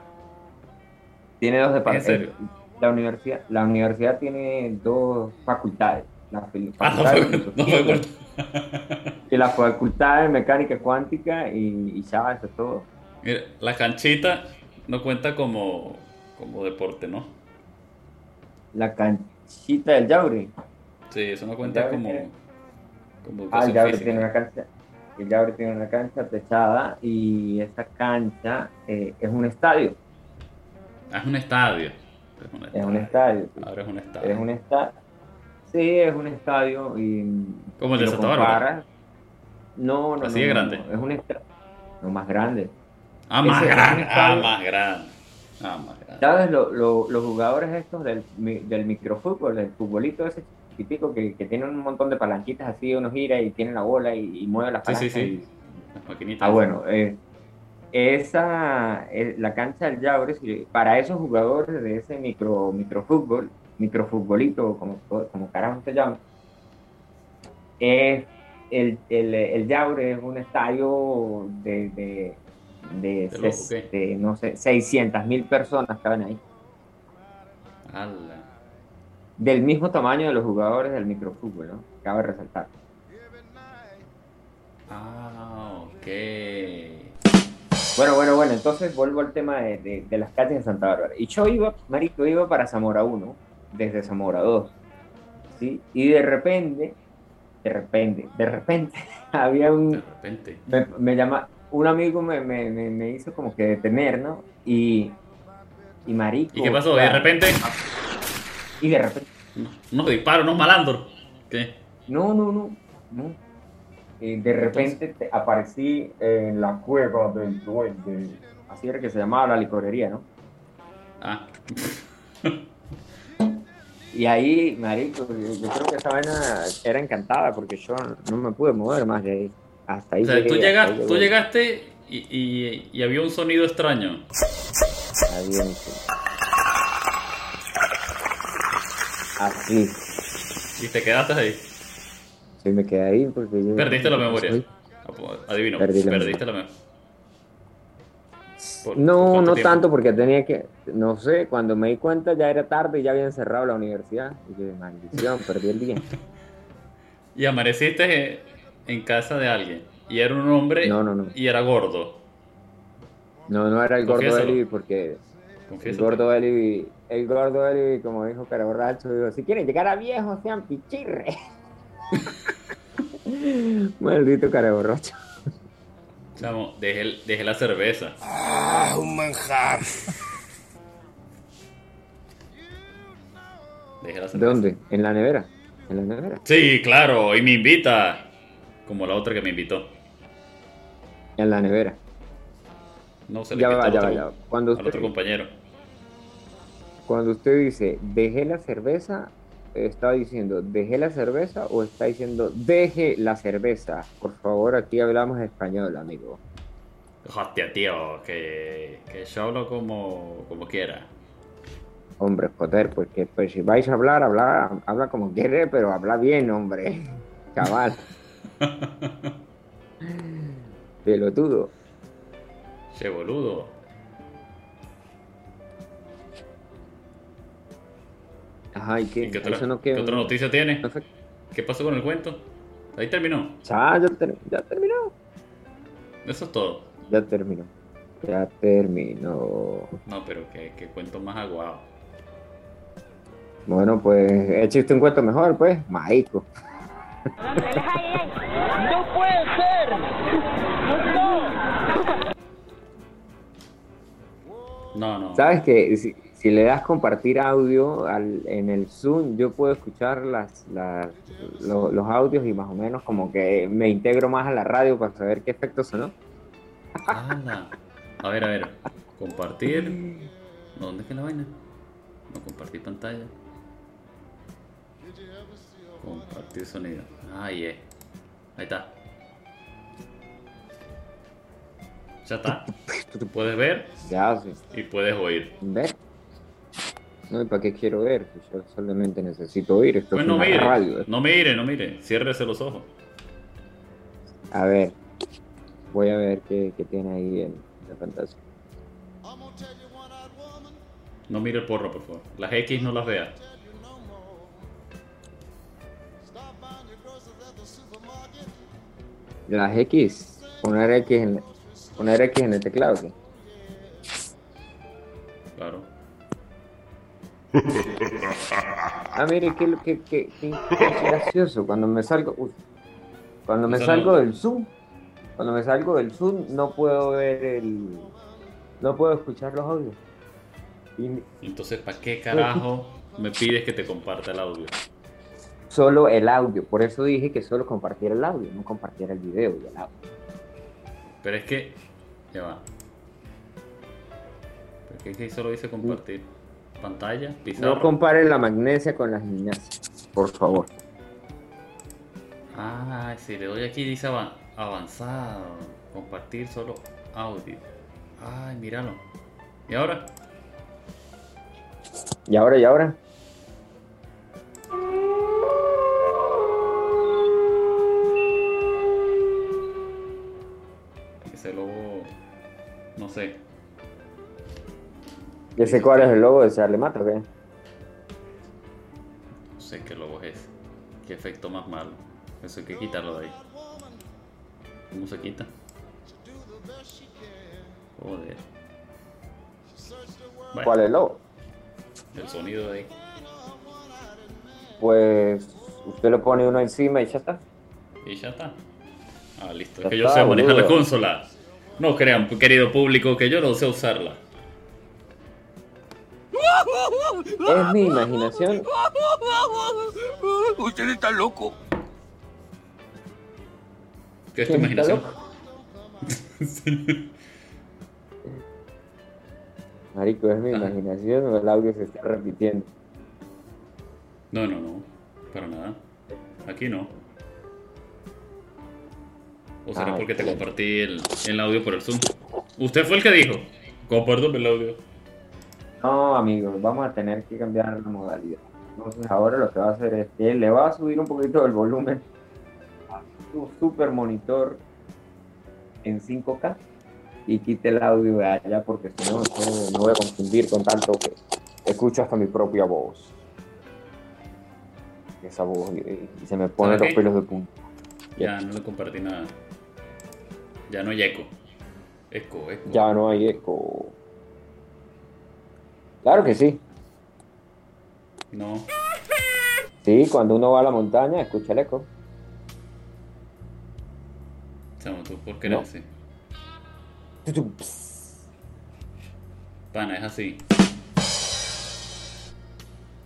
tiene dos ¿En departamentos serio? la universidad la universidad tiene dos facultades la fil- Ah, no facultad de no corto. y la facultad de mecánica cuántica y, y ya eso es todo Mira, la canchita no cuenta como, como deporte, ¿no? la canchita del Yaure Sí, eso no cuenta como. tiene- como Ah, el física. tiene una cancha. El Yaure tiene una cancha techada y esa cancha eh, es un estadio. Ah, es un estadio. Es un Es un estadio. sí. Ahora es un estadio. Es un estadio. Sí, es un estadio y. Como el de Santa Bárbara. No, no, Así no, de no, grande. no, Es un estadio. No, más grande. Ah, más Ese grande. Ah, estadio. más grande. Ah, más grande. ¿Sabes? Lo- lo- los jugadores estos del, del microfútbol, del futbolito ese chiquitico que, que tienen un montón de palanquitas así, uno gira y tiene la bola y, y mueve las Sí, palancas. sí, y- sí. Las maquinitas. Ah, bueno, eh, esa, eh, la cancha del si- para esos jugadores de ese micro, microfútbol, microfutbolito, como, como carajo se llama, es el, el, el Yaure es un estadio de, de, de, De no sé, 600 mil personas caben ahí, Ala. Del mismo tamaño de los jugadores del microfútbol, ¿no? Cabe resaltar. Ah, ok. Bueno, bueno, bueno, entonces vuelvo al tema de, de- de las calles de Santa Bárbara. Y yo iba, marico, iba para Zamora 1, desde Zamora 2, ¿sí? Y de repente, de repente, de repente, había De un, repente. me, me llama, un amigo me, me, me, hizo como que detener, ¿no? Y, y marico. ¿Y qué pasó? de repente. Y de repente, Unos disparos, unos malandros. ¿Qué? no, no, no, no. Y de repente te- aparecí en la cueva del duende. Así era que se llamaba la licorería, ¿no? Ah. Y ahí, marico, yo, yo creo que esa vaina era encantada porque yo no me pude mover más de ahí. Hasta ahí O sea, llegué, tú, hasta llegas- ahí tú llegaste y, y- y había un sonido extraño. Está bien, sí. Así. Y te quedaste ahí. Sí, me quedé ahí porque yo... Perdiste la memoria. Soy- Adivino. Perdí Perdiste la memoria. ¿Por- por No, no tiempo? tanto porque tenía que... No sé, cuando me di cuenta ya era tarde y ya habían cerrado la universidad. Y dije, maldición, perdí el día. Y amaneciste en casa de alguien. Y era un hombre No, no, no. y era gordo. No, no era el gordo Confiésalo. Eli porque el Confiésate. gordo Eli, el gordo Eli, como dijo cara borracho, dijo, si quieren llegar a viejos, sean pichirre. Maldito cara borracho. Chamo, dejé, la cerveza. Ah, un manjar. Dejé la cerveza. ¿Dónde? ¿En la nevera? ¿En la nevera? Sí, claro, y me invita. Como la otra que me invitó. En la nevera. No se le Ya va, al ya otro, va, ya va. Cuando al otro compañero. Cuando usted dice dejé la cerveza, ¿está diciendo dejé la cerveza o está diciendo deje la cerveza? Por favor, aquí hablamos español, amigo. Hostia, tío, que, que yo hablo como, como quiera. Hombre, joder, pues que pues, si vais a hablar, habla, habla como quiere, pero habla bien, hombre. Chaval. Pelotudo. Che, boludo. Ajá, ¿y qué? ¿Y qué otra, Eso no qué queda- otra noticia tiene? no ¿Qué pasó con el cuento? Ahí terminó. Ya, ya, ter- ya terminó. Eso es todo. Ya terminó. Ya terminó. No, pero que, que cuento más aguado. Bueno, pues eche usted un cuento mejor, pues. Maico. ¡No puede ser! ¡No! No, no. ¿Sabes que si, le das compartir audio al- en el Zoom, yo puedo escuchar las, las, lo- los audios y más o menos como que me integro más a la radio para saber qué efecto sonó? A ver, a ver. Compartir. ¿Dónde es que la vaina? No, compartir pantalla. Compartir sonido. Ahí es. Ahí está. Ya está. Tú puedes ver Ya, sí. y puedes oír. ¿Ver? No, ¿y para qué quiero ver? Si Yo solamente necesito oír. Esto Pues es no mire. radio. No mire, no mire. Ciérrese los ojos. A ver. Voy a ver qué, qué tiene ahí en la pantalla. No mire el porro, por favor. Las X no las vea. Las X. Poner X en, poner X en el teclado. ¿sí? Ah, mire, qué, qué, qué, qué- gracioso. Cuando me salgo, uy, cuando me salgo del Zoom, cuando me salgo del Zoom, no puedo ver el, no puedo escuchar los audios. Y Entonces, ¿para qué carajo me pides que te comparta el audio? solo el audio. Por eso dije que solo compartiera el audio, no compartiera el video y el audio. Pero es que. Ya va. Porque es que solo dice compartir. Pantalla, pizarra. No compare la magnesia con las gimnasias, por favor. Ah, si le doy aquí dice ava- avanzado. Compartir solo audio. Ay, míralo. ¿Y ahora? Y ahora, y ahora. Ese logo. No sé. Ya sé cuál es el logo de Charlie Mato, ¿qué? No sé qué logo es ese. Qué efecto más malo. Eso hay que quitarlo de ahí. ¿Cómo se quita? Joder. Bueno, ¿Cuál es el logo? el sonido de ahí. Pues usted le pone uno encima y ya está. Y ya está. Ah, listo. Es que yo sé manejar la consola. No crean, querido público, que yo no sé usarla. Es mi imaginación. Usted está loco. ¿Qué es tu ¿Quién está imaginación? Marico, es mi Ah. imaginación o el audio se está repitiendo. No, no, no. Para nada. Aquí no. ¿O será Ah, porque te compartí el, el audio por el Zoom? Usted fue el que dijo. Compártame el audio. No, amigos, vamos a tener que cambiar la modalidad. Entonces ahora lo que va a hacer es que le va a subir un poquito el volumen a su super monitor en 5K y quite el audio de allá porque si no no me voy a confundir con tanto que escucho hasta mi propia voz. esa voz y, y se me ponen ¿Sabes los qué? pelos de punta. Ya no le compartí nada. Ya no hay eco. Eco, eco. Ya no hay eco. Claro que sí. No. Sí, cuando uno va a la montaña, escucha el eco. Chamo, ¿tú por qué No. así? Pana, es así.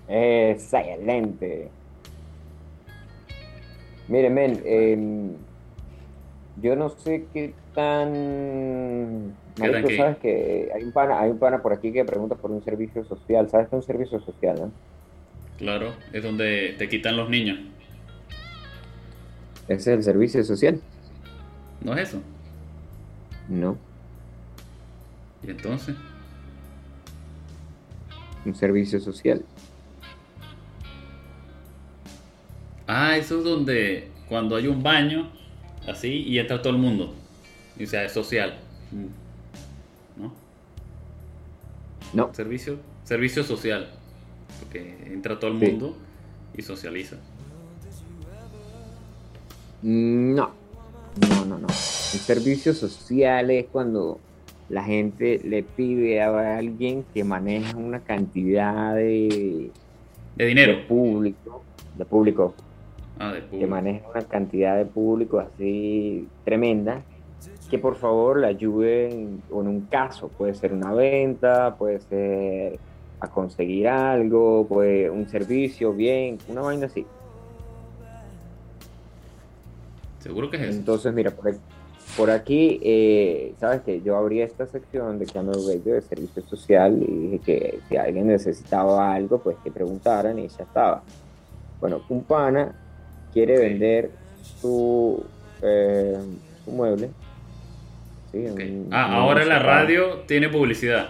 Excelente. Mire, men, em, yo no sé qué tan... ¿Qué tan Marico, sabes que hay un pana, hay un pana por aquí que pregunta por un servicio social. ¿Sabes qué es un servicio social, no? Claro, es donde te quitan los niños. Ese es el servicio social. ¿No es eso? No, ¿Y entonces? un servicio social. Ah, eso es donde cuando hay un baño, así, y entra todo el mundo. Y, o sea, es social. Mm. ¿No? Servicio, servicio social. Porque entra todo el Sí. mundo y socializa. no, no, no, no. Un servicio social es cuando la gente le pide a alguien que maneja una cantidad de, De de dinero. público, de público, Ah, de que público. maneja una cantidad de público así tremenda, que por favor le ayuden con un caso. Puede ser una venta, puede ser a conseguir algo, puede un servicio, bien, una vaina así. Seguro que es eso. Entonces, mira, por aquí, por aquí, eh, sabes que yo abrí esta sección de Camel Radio de servicio social y dije que si alguien necesitaba algo, pues que preguntaran y ya estaba. Bueno, un pana quiere vender su, eh, su mueble. Sí, Ah, ahora la radio tiene publicidad.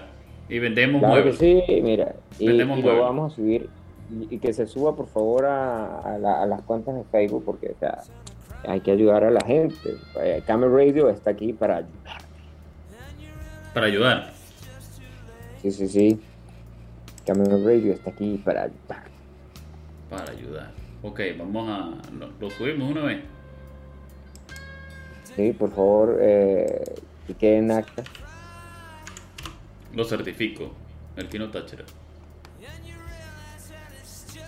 Y vendemos Claro que muebles. sí, mira, y, Vendemos y lo vamos a subir y, que se suba por favor a, a la- a las cuentas de Facebook porque o sea, hay que ayudar a la gente. Eh, Camel Radio está aquí para ayudar. Para ayudar. Sí, sí, sí. Camel Radio está aquí para ayudar. Para ayudar. Ok, vamos a. Lo, lo subimos una vez. Sí, por favor, eh, que quede en acta. Lo certifico. El Kino Táchira.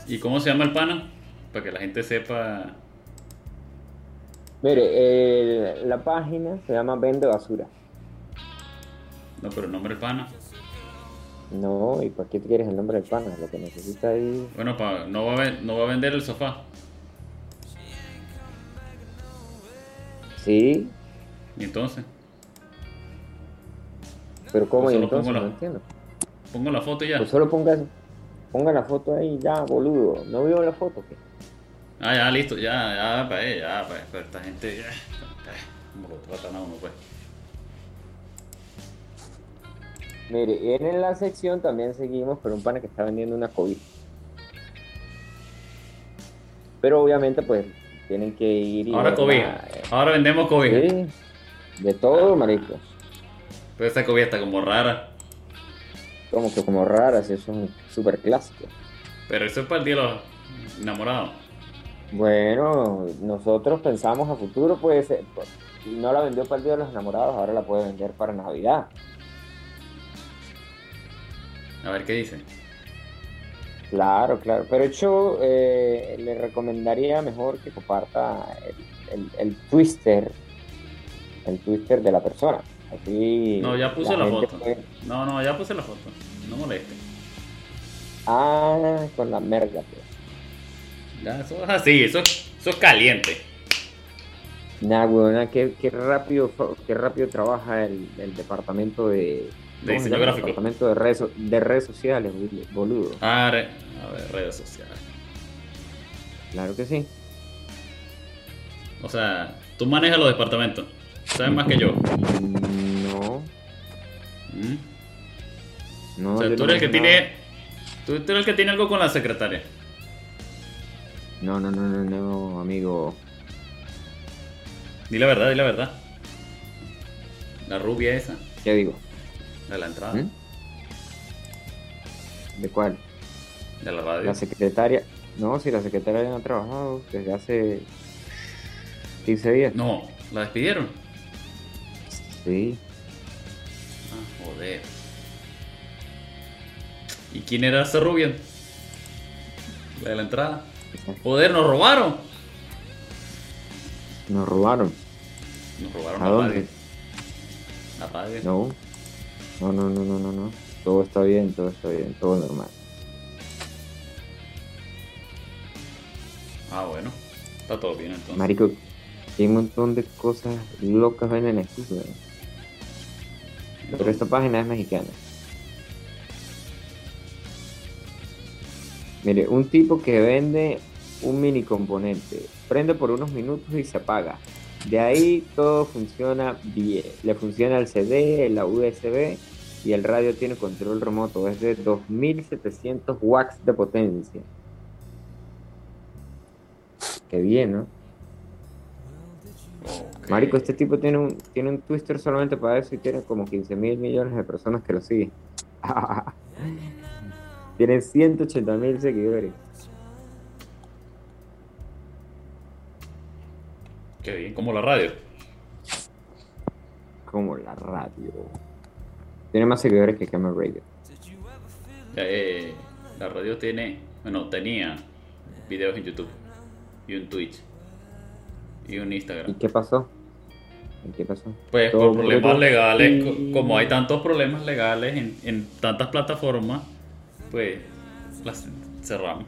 ¿Y cómo se llama el pana? Para que la gente sepa. Mire, eh, la página se llama Vende Basura. No, pero el nombre del pana. No, ¿y para qué te quieres el nombre del pana? Lo que necesita ahí. Bueno, pa- no, va a, no va a vender el sofá. Sí, Y entonces, pero ¿cómo? Pues y entonces pongo no entiendo. pongo la foto ya. Pues solo ponga, ponga la foto ahí ya, boludo. ¿No vio la foto? ¿qué? Ah, ya, listo, ya, ya, pa' eh, ya, pa' pero esta gente, ya. eh, ¿Cómo lo tratan a uno, pues? Mire, en la sección también seguimos por un pana que está vendiendo una COVID. Pero obviamente, pues, tienen que ir y. Ahora la- eh, Ahora vendemos COVID. Sí, de todo, maricos. Pero esta COVID está como rara. Como que como raras, eso es un súper clásico. Pero eso es para el día de los enamorados. Bueno, nosotros pensamos a futuro, pues, eh, pues, si no la vendió para el Día de los Enamorados, ahora la puede vender para Navidad. A ver qué dice. Claro, claro. Pero yo eh, le recomendaría mejor que comparta el, el- el twister, el twister de la persona. Así No, ya puse la, gente foto. No, no, ya puse la foto. No moleste. Ah, con la merga, pues. Ya, eso es así, eso, eso es caliente. Nah, weona, qué, qué rápido, qué rápido trabaja el, el departamento de, ¿cómo se diseño gráfico. Departamento de redes, de redes sociales, bol- boludo. Ah, re- a ver, redes sociales. Claro que sí. O sea, tú manejas los departamentos. Sabes más que yo. No, ¿Mm? no. o sea, tú eres el que tiene. Tú, eres el que tiene algo con la secretaria. No, no, no, no, no, amigo. Di la verdad, di la verdad. La rubia esa, ¿Qué digo? de la entrada, ¿Mm? ¿De cuál? de la radio. La secretaria. No, si la secretaria ya no ha trabajado desde hace 15 días. No, la despidieron. Sí. Ah, joder. ¿Y quién era esa rubia? La de la entrada. Joder, nos robaron. Nos robaron. Nos robaron ¿A dónde? pague. La pague. No. No, no, no, no, no, no. Todo está bien, todo está bien, todo normal. Ah, bueno. Está todo bien entonces. Marico, hay un montón de cosas locas venden aquí, weón. Pero esta página es mexicana. Mire, un tipo que vende un mini componente, prende por unos minutos y se apaga. De ahí todo funciona bien. Le funciona el CD, la USB y el radio tiene control remoto. Es de 2700 watts de potencia. Qué bien, ¿no? Marico, este tipo tiene un, tiene un Twitter solamente para eso y tiene como 15 mil millones de personas que lo siguen. Tienen 180 mil seguidores. Qué bien, como la radio. Como la radio. Tiene más seguidores que Camel Radio. Eh, la radio tiene, bueno, tenía videos en YouTube y un Twitch y un ¿Y Instagram. qué pasó? ¿Y qué pasó? Pues por problemas legales, Y- como hay tantos problemas legales en, en tantas plataformas, pues las cerramos.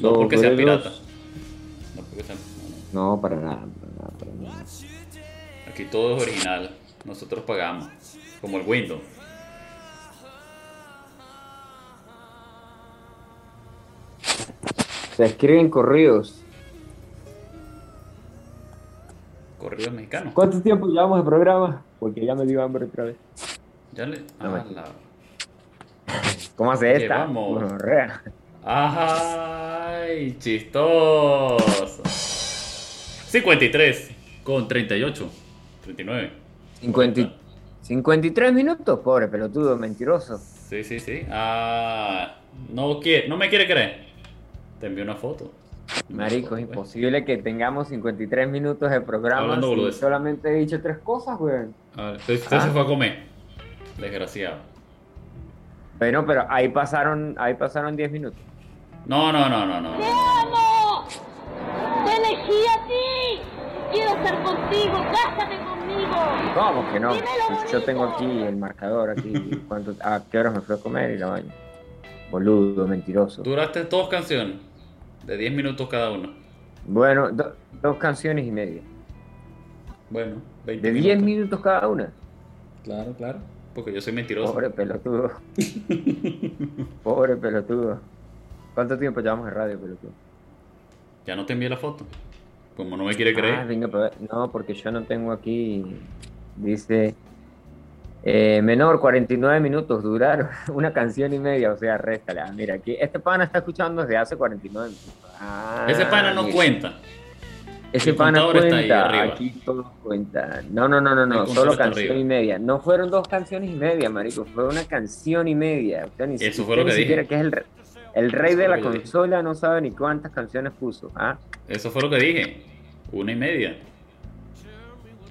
No porque sea obreros- pirata. No porque sea- no, no. No, para nada, para nada, para nada. Aquí todo es original. Nosotros pagamos. Como el Windows. Se escriben corridos. Corridos mexicanos. ¿Cuánto tiempo llevamos de programa? Porque ya me dio hambre otra vez. Ya le. No, ah, me- la- ¿Cómo hace esta? Llevamos. ¡Ay! Chistoso. 53 con 38. 39. 50 y- 53 minutos, pobre pelotudo, mentiroso. Sí, sí, sí. Ah, no, quiere, no me quiere creer. Te envío una foto. Marico, es imposible que tengamos 53 minutos de programa Hablando boludeces. solamente he dicho tres cosas, güey. pues. Ah, usted usted Ah. se fue a comer. Desgraciado. Bueno, pero ahí pasaron, ahí pasaron 10 minutos. No, no, no, no, no. ¡Te amo! ¡Te elegí a ti! ¡Quiero estar contigo! ¡Cásate conmigo! ¿Cómo que no? Yo tengo aquí el marcador aquí. ¿Cuánto, ¿A qué horas me fui a comer y la baño? Boludo, mentiroso. Duraste dos canciones. De 10 minutos cada una. Bueno, do- dos canciones y media. Bueno, 20 De 10 minutos. minutos cada una. Claro, claro. Porque yo soy mentiroso. Pobre pelotudo. Pobre pelotudo. ¿Cuánto tiempo llevamos en radio, pelotudo? Ya no te envié la foto. Como no me quiere Ah, creer. venga, pero- no, porque yo no tengo aquí. Dice. Eh, menor, 49 minutos duraron una canción y media, o sea, réstale. Ah, mira, aquí este pana está escuchando desde hace 49 minutos. Ah, Ese pana no mira. cuenta. Ese el pana cuenta, aquí todo cuenta. No, no, no, no, no, solo canción arriba. y media. No fueron dos canciones y media, marico, fue una canción y media. Usted ni, Eso fue lo que dije. que es el, re- el rey Eso de la dije. consola no sabe ni cuántas canciones puso. ¿ah? Eso fue lo que dije. Una y media.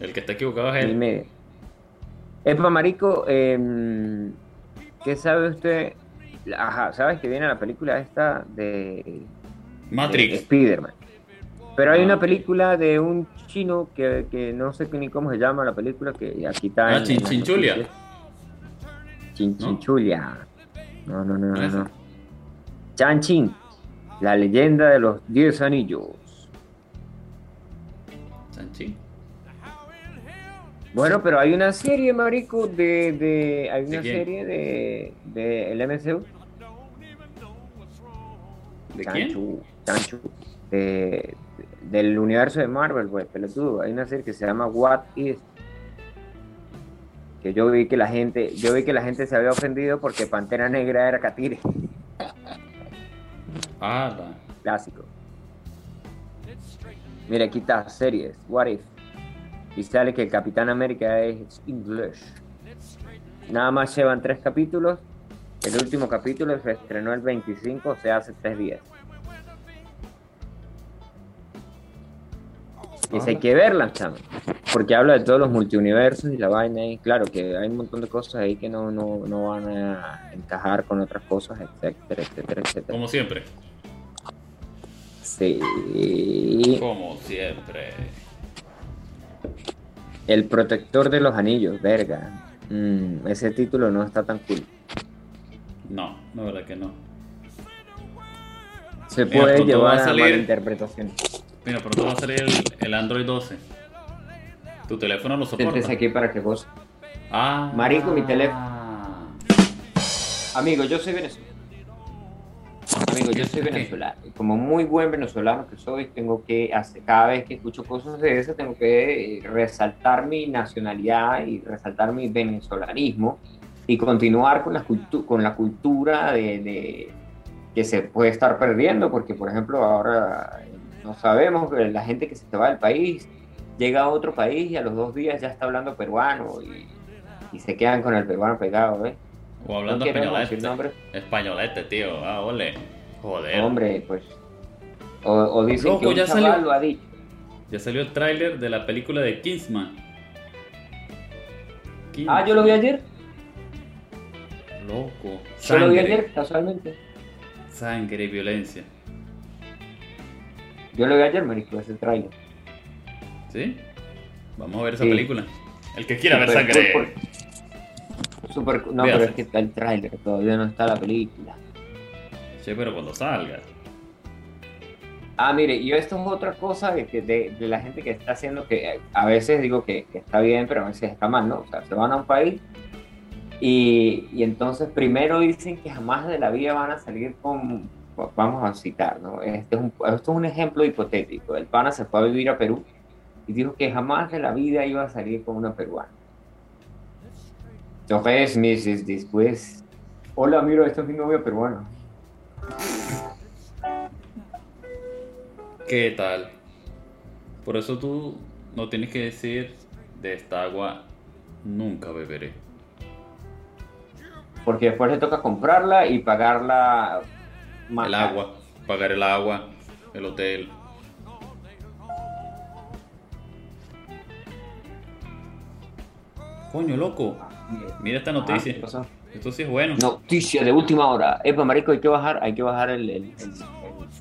El que está equivocado es y él. media. Epa, marico, em, ¿qué sabe usted? Ajá, ¿sabes que viene la película esta de, de Matrix. Spider-Man? Pero hay Ah. una película de un chino que, que no sé ni cómo se llama la película, que aquí está Ah, en- Chin- Chinchulia. Chin, ¿No? Chinchulia. No, no, no, no, no. Chan Chin, la leyenda de los 10 anillos. Sanchi. Bueno, pero hay una serie, marico, de, de hay ¿De una serie de, de el MCU. ¿De quién? Chanchu, Chanchu, de- del universo de Marvel, güey, pelotudo. Hay una serie que se llama What Is. Que yo vi que la gente, yo vi que la gente se había ofendido porque Pantera Negra era Katire, Ah, clásico. Mira, aquí está, series, What If. Y sale que el Capitán América es English. Nada más llevan tres capítulos El último capítulo se estrenó el 25, o sea, hace tres días. Y esa hay que verla, chamo. Porque habla de todos los multiuniversos y la vaina. Y claro que hay un montón de cosas ahí que no, no, no van a encajar con otras cosas, etcétera, etcétera, etcétera. Como siempre. Sí. Como siempre. El protector de los anillos, verga. Mm, ese título no está tan cool. No, no, verdad que no. Se Mira, puede a llevar a salir- malinterpretación. Mira, pronto va a salir el, el Android 12. Tu teléfono lo soporta. Siéntese aquí para que vos. Ah. Marico, mi teléfono. Amigo, yo soy venezolano. Amigo, yo soy venezolano. Y como muy buen venezolano que soy, tengo que hacer, cada vez que escucho cosas de esas, tengo que eh, resaltar mi nacionalidad y resaltar mi venezolanismo y continuar con la, cultu- con la cultura de, de- que se puede estar perdiendo, porque por ejemplo ahora eh, no sabemos que la gente que se te va del país llega a otro país y a los dos días ya está hablando peruano y, y se quedan con el peruano pegado, ¿eh? O hablando No españolete. Españolete, tío. Ah, ole. Joder. Hombre, pues. O, o dicen Loco, que un ya chaval salió. lo ha dicho. Ya salió el tráiler de la película de Kingsman. Ah, yo lo vi ayer. Loco. Yo lo vi Sangre. ayer, casualmente. Sangre y violencia. Yo lo vi ayer, marico, ese trailer. ¿Sí? Vamos a ver esa Sí. película. El que quiera ver Super sangre. Super. No, Véase. pero es que está el trailer, todavía no está la película. Pero cuando salga. Ah, mire, y esto es otra cosa de, de, de la gente que está haciendo que eh, a veces digo que, que está bien, pero a veces está mal, ¿no? O sea, se van a un país y, y entonces primero dicen que jamás de la vida van a salir con, vamos a citar, ¿no? Este es un, esto es un ejemplo hipotético. El pana se fue a vivir a Perú y dijo que jamás de la vida iba a salir con una peruana. Entonces, meses después, hola, mira, este es mi novio peruano. ¿Qué tal? Por eso tú no tienes que decir de esta agua nunca beberé. Porque después le toca comprarla y pagarla más El agua, pagar el agua, el hotel. Coño, loco. Mira esta noticia. Ah, ¿qué pasó? Esto sí es bueno. Noticia de última hora. Epa, marico, hay que bajar, hay que bajar el, el, el-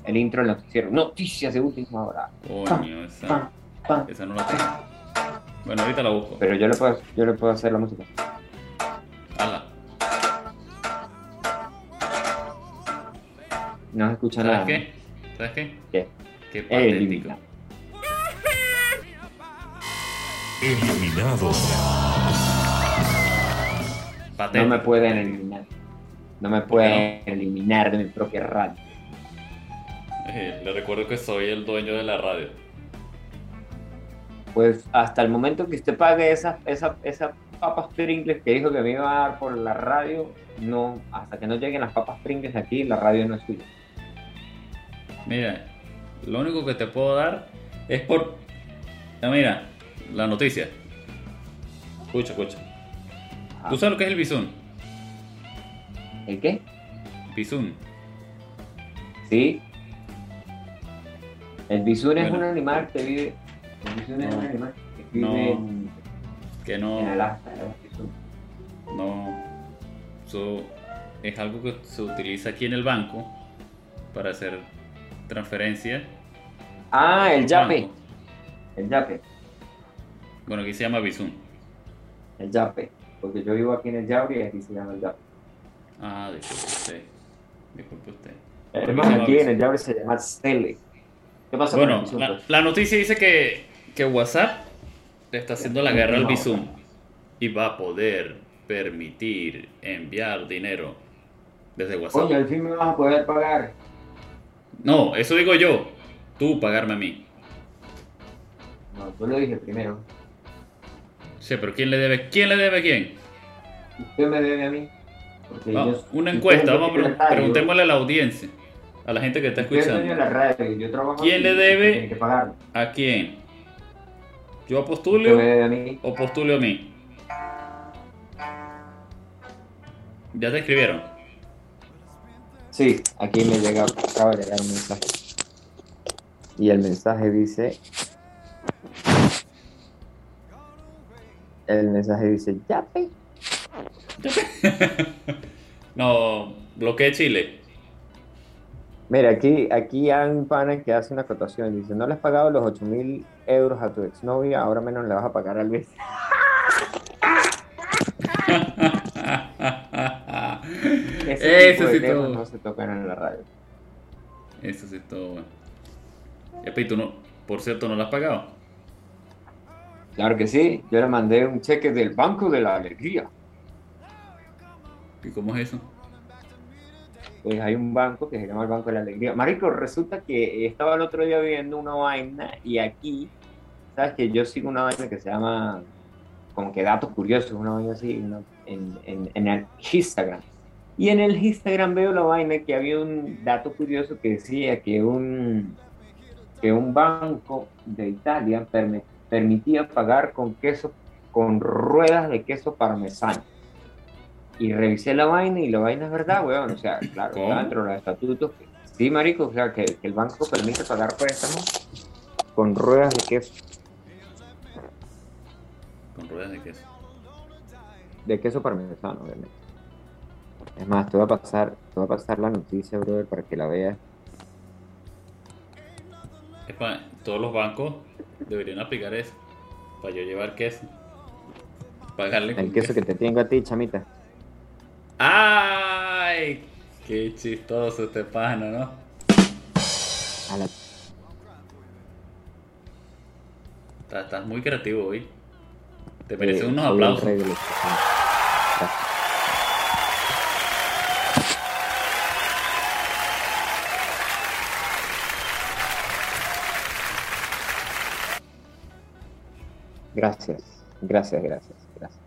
el- intro del noticiero. Noticias de última hora. Coño, esa, no la tengo. Bueno, ahorita la busco. Pero yo le puedo, yo le puedo hacer la música. Ala. No se escucha ¿Sabes nada. qué? ¿Sabes qué? ¿Qué? Qué patético. elimina. Eliminado. No me pueden eliminar. No me pueden eliminar de mi propia radio. Eh, le recuerdo que soy el dueño de la radio. Pues hasta el momento que usted pague esas esa, esas papas Pringles que dijo que me iba a dar por la radio, no, hasta que no lleguen las papas Pringles aquí, la radio no es suya. Mira, lo único que te puedo dar es por. Ah, mira, la noticia. Escucha, escucha. ¿Tú sabes lo que es el bisón? ¿El qué? Bisón. Sí. El bisón es Bueno. un animal que vive. El bisón es No. un animal que vive No. en, Que en no. Alaska. ¿no? Eso es algo que se utiliza aquí en el banco para hacer transferencias. Ah, el yape. Banco. El yape. Bueno, aquí se llama bisón. El yape. Porque yo vivo aquí en el yape y aquí se llama el yape. Ah, disculpe usted. Disculpe usted. Llama aquí en el yape se llama Cele. ¿Qué pasa con Bueno, el bisón? la, pues? la noticia dice que, que WhatsApp le está haciendo la guerra al Bizum y va a poder permitir enviar dinero desde WhatsApp. Coño, al fin me vas a poder pagar. No, eso digo yo. Tú pagarme a mí. No, yo lo dije primero. Sí, pero ¿quién le debe? ¿Quién le debe a quién? Usted me debe a mí. Porque Va, yo- una encuesta, vamos a radio. preguntémosle a la audiencia, a la gente que está escuchando. la radio. Yo trabajo ¿Quién le debe? Que pagarme. ¿A quién? ¿Yo postulio debe a mí. o postulio a mí? ¿Ya te escribieron? Sí, aquí me llega, acaba de llegar un mensaje. Y el mensaje dice. El mensaje dice, ya pe. No, bloqueé Chile. Mira, aquí, aquí hay un pana que hace una acotación. Dice, no le has pagado los 8 mil euros a tu exnovia, ahora menos le vas a pagar al mes. Ese Eso sí todo. no se tocan en la radio. Eso sí todo bueno. ¿y tú no, por cierto, no lo has pagado? Claro que sí, yo le mandé un cheque del Banco de la Alegría. ¿Y cómo es eso? Pues hay un banco que se llama el Banco de la Alegría. Marico, resulta que estaba el otro día viendo una vaina y aquí, sabes que yo sigo una vaina que se llama como que datos curiosos, una vaina así, una- en, en, en el Instagram. Y en el Instagram veo la vaina que había un dato curioso que decía que un, que un banco de Italia perme- permitía pagar con queso, con ruedas de queso parmesano. Y revisé la vaina y la vaina es verdad, weón. O sea, claro, ¿Cómo? está dentro de los estatutos. Sí, marico, o sea, que, que el banco permite pagar préstamos con ruedas de queso, Con ruedas de queso. de queso parmesano, obviamente. Es más, te voy a pasar, te voy a pasar la noticia, brother, para que la veas. Epa, todos los bancos deberían aplicar eso. Para yo llevar queso. Pagarle El queso que te tengo a ti, chamita. ¡Ay! Qué chistoso este pana, ¿no? A la- Estás, muy creativo hoy. Te mereces eh, unos soy el aplausos. Gracias, gracias, gracias, gracias.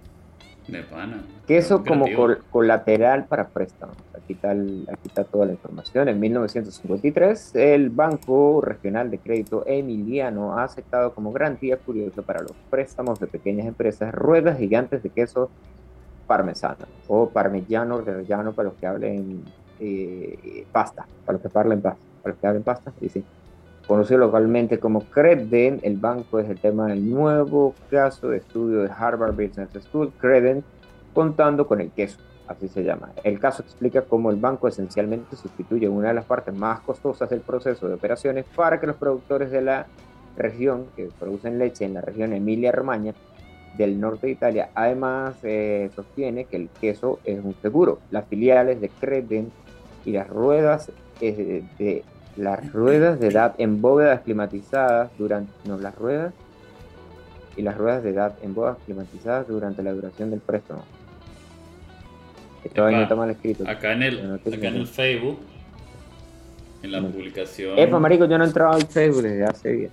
De pana. Queso Muy como col- colateral para préstamos. Aquí está, el- aquí está toda la información. En 1953, el Banco Regional de Crédito Emiliano ha aceptado como garantía curiosa para los préstamos de pequeñas empresas ruedas gigantes de queso parmesano o parmigiano reggiano para los que hablen eh, pasta, para los que hablen pasta, para los que hablen pasta, y sí. Conocido localmente como Creden, el banco es el tema del nuevo caso de estudio de Harvard Business School, Creden, contando con el queso, así se llama. El caso explica cómo el banco esencialmente sustituye una de las partes más costosas del proceso de operaciones para que los productores de la región, que producen leche en la región Emilia-Romagna, del norte de Italia. Además, eh, sostiene que el queso es un seguro. Las filiales de Creden y las ruedas eh, de las ruedas de edad en bóvedas climatizadas durante no las ruedas y las ruedas de edad en bóvedas climatizadas durante la duración del préstamo. Esto no está mal escrito. Acá en el, acá en el Facebook, en la No. publicación. Epa, marico, yo no he entrado al Facebook desde hace días.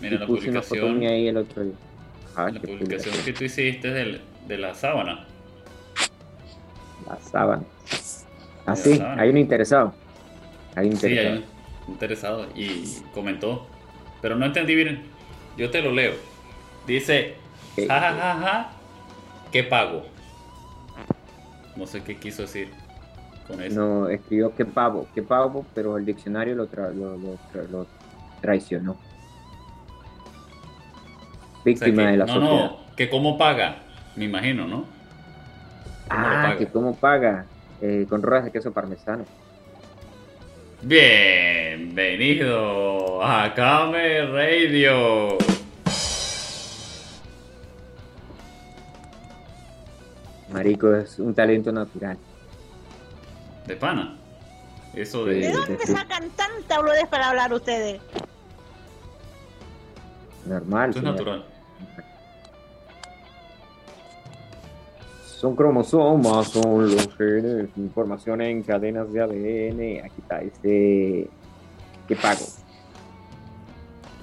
Mira, Y la puse publicación. ahí el otro día. Ah, La publicación que tú hiciste del- de la sábana. La sábana. Así, sábana. hay un interesado. Hay un Sí, interesado. hay un interesado y comentó. Pero no entendí bien. Yo te lo leo. Dice, ¿Qué? ja, ja, ja, ¿qué pago? No sé qué quiso decir con eso. No, escribió que pavo, que pavo, pero el diccionario lo, tra- lo, lo tra- lo traicionó. O sea, Víctima que- de la no, sociedad. no, que cómo paga, me imagino, ¿no? ¿Cómo lo ah, paga? que cómo paga. Eh, con ruedas de queso parmesano. Bienvenido a Kame Radio. Marico, es un talento natural. De pana. Eso. ¿De de... dónde sacan tanta boludez para hablar ustedes? Normal. Eso es señor. natural. Son cromosomas, son los genes, información en cadenas de ADN. Aquí está, este. ¿Qué pago?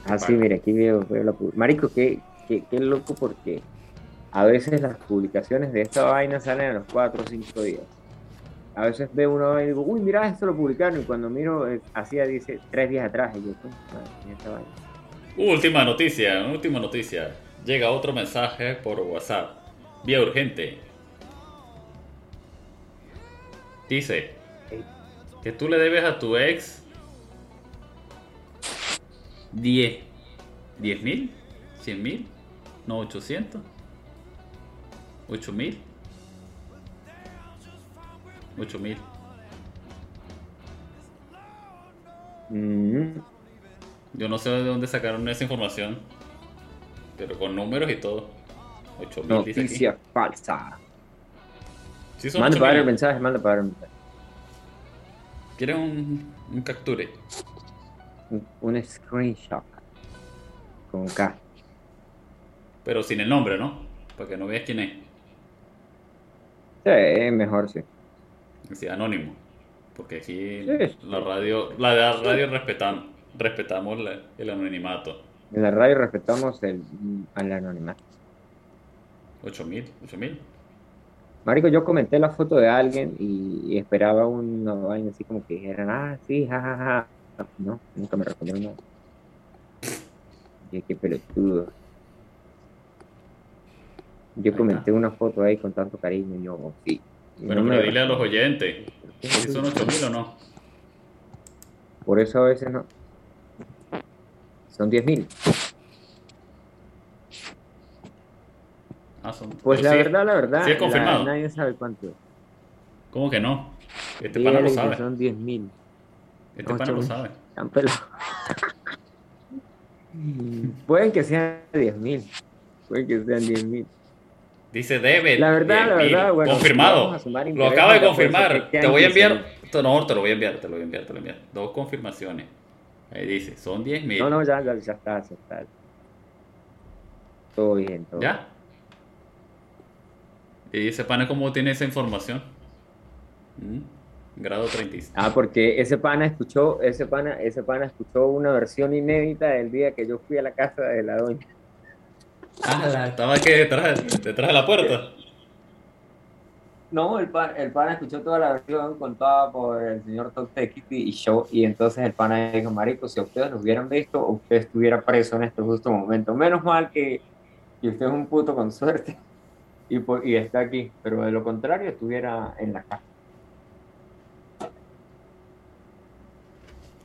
Ah, sí, mira, aquí veo, veo la Marico, qué, qué, qué loco porque a veces las publicaciones de esta vaina salen a los 4 o 5 días. A veces veo una vaina y digo, uy, mira, esto lo publicaron. Y cuando miro, eh, hacía, dice, tres días atrás. Y yo, "Coño, madre, ¿qué es esta vaina?". Última noticia, última noticia. Llega otro mensaje por WhatsApp. Vía urgente. Dice, Que tú le debes a tu ex 10. 10 mil, 100 mil, no 800, 8 mil, 8 mil. Mm, Yo no sé de dónde sacaron esa información, pero con números y todo. 8 mil dice aquí. noticia falsa. Sí Manda 8 para el mensaje, manda para el mensaje. ¿Quieres un, un capture? Un, un screenshot. Con K. Pero sin el nombre, ¿no? Para que no veas quién es. Sí, mejor sí. Sí, anónimo. Porque aquí Sí. la radio, la de la radio respetamos, respetamos la- el anonimato. En la radio respetamos el, al anonimato. 8000, 8000. Marico, yo comenté la foto de alguien y, y esperaba una vaina así como que dijeran, ah, sí, jajaja. No, nunca me respondieron nada. Y qué pelotudo. Yo comenté una foto ahí con tanto cariño y yo, oh, sí. Y Bueno, no pero dile a los oyentes. ¿Si son 8000 o no? Por eso a veces no. Son 10.000. Pues pero la sí, verdad, la verdad, sí es confirmado. la- nadie sabe cuánto es. ¿Cómo que no? Este pana lo sabe. son 10.000. Este pana lo 8000. sabe. Pueden que sean 10.000. Pueden que sean 10.000. Dice debe. La verdad, la 10.000. verdad, bueno, Confirmado. Lo acaba de confirmar. Te voy a enviar. No, te lo voy a enviar, te lo voy a enviar, te lo voy a enviar. Dos confirmaciones. Ahí dice, son 10.000. No, no, ya, ya, ya está, ya está. Todo bien, todo ¿Ya? Y ese pana, ¿cómo tiene esa información? ¿Mm? Grado 36. Ah, porque ese pana escuchó, ese pana, ese pana escuchó una versión inédita del día que yo fui a la casa de la doña. Ah, la- estaba aquí detrás, detrás de la puerta. No, el pana, el pana escuchó toda la versión contada por el señor Todd Kitty y yo, y entonces el pana dijo, marico, si ustedes lo hubieran visto, usted estuviera preso en este justo momento. Menos mal que, que usted es un puto con suerte y, por- y está aquí, pero de lo contrario estuviera en la casa.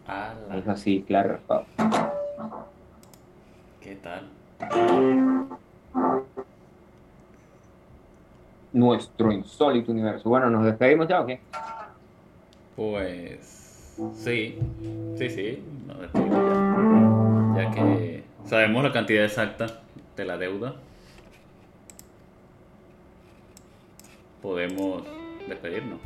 Ah, la- Dijo así, claro. ¿Qué tal? Nuestro insólito universo. Bueno, ¿nos despedimos ya o qué? Pues sí, sí, sí, nos despedimos ya. Ya que sabemos la cantidad exacta de la deuda, podemos despedirnos.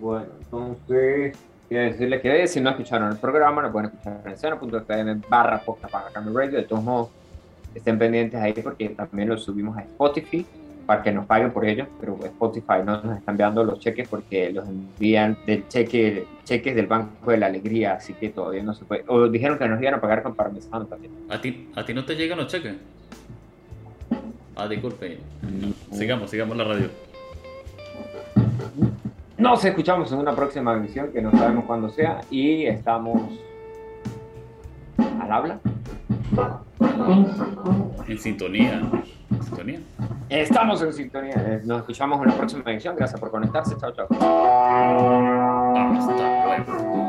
Bueno, entonces, quiero decirles que si no escucharon el programa, lo pueden escuchar en seno.fm barra podcast radio. De todos modos, estén pendientes ahí porque también lo subimos a Spotify para que nos paguen por ello, pero Spotify no nos están enviando los cheques porque los envían del cheque, cheques del Banco de la Alegría, así que todavía no se puede. O dijeron que nos iban a pagar con parmesano también. ¿A ti, ¿A ti no te llegan los cheques? Ah, disculpe. Sigamos, sigamos la radio. Nos escuchamos en una próxima emisión que no sabemos cuándo sea y estamos al habla. En sintonía. En sintonía. Estamos en sintonía. Eh, Nos escuchamos en la próxima edición. Gracias por conectarse. Chao, chao. Hasta luego.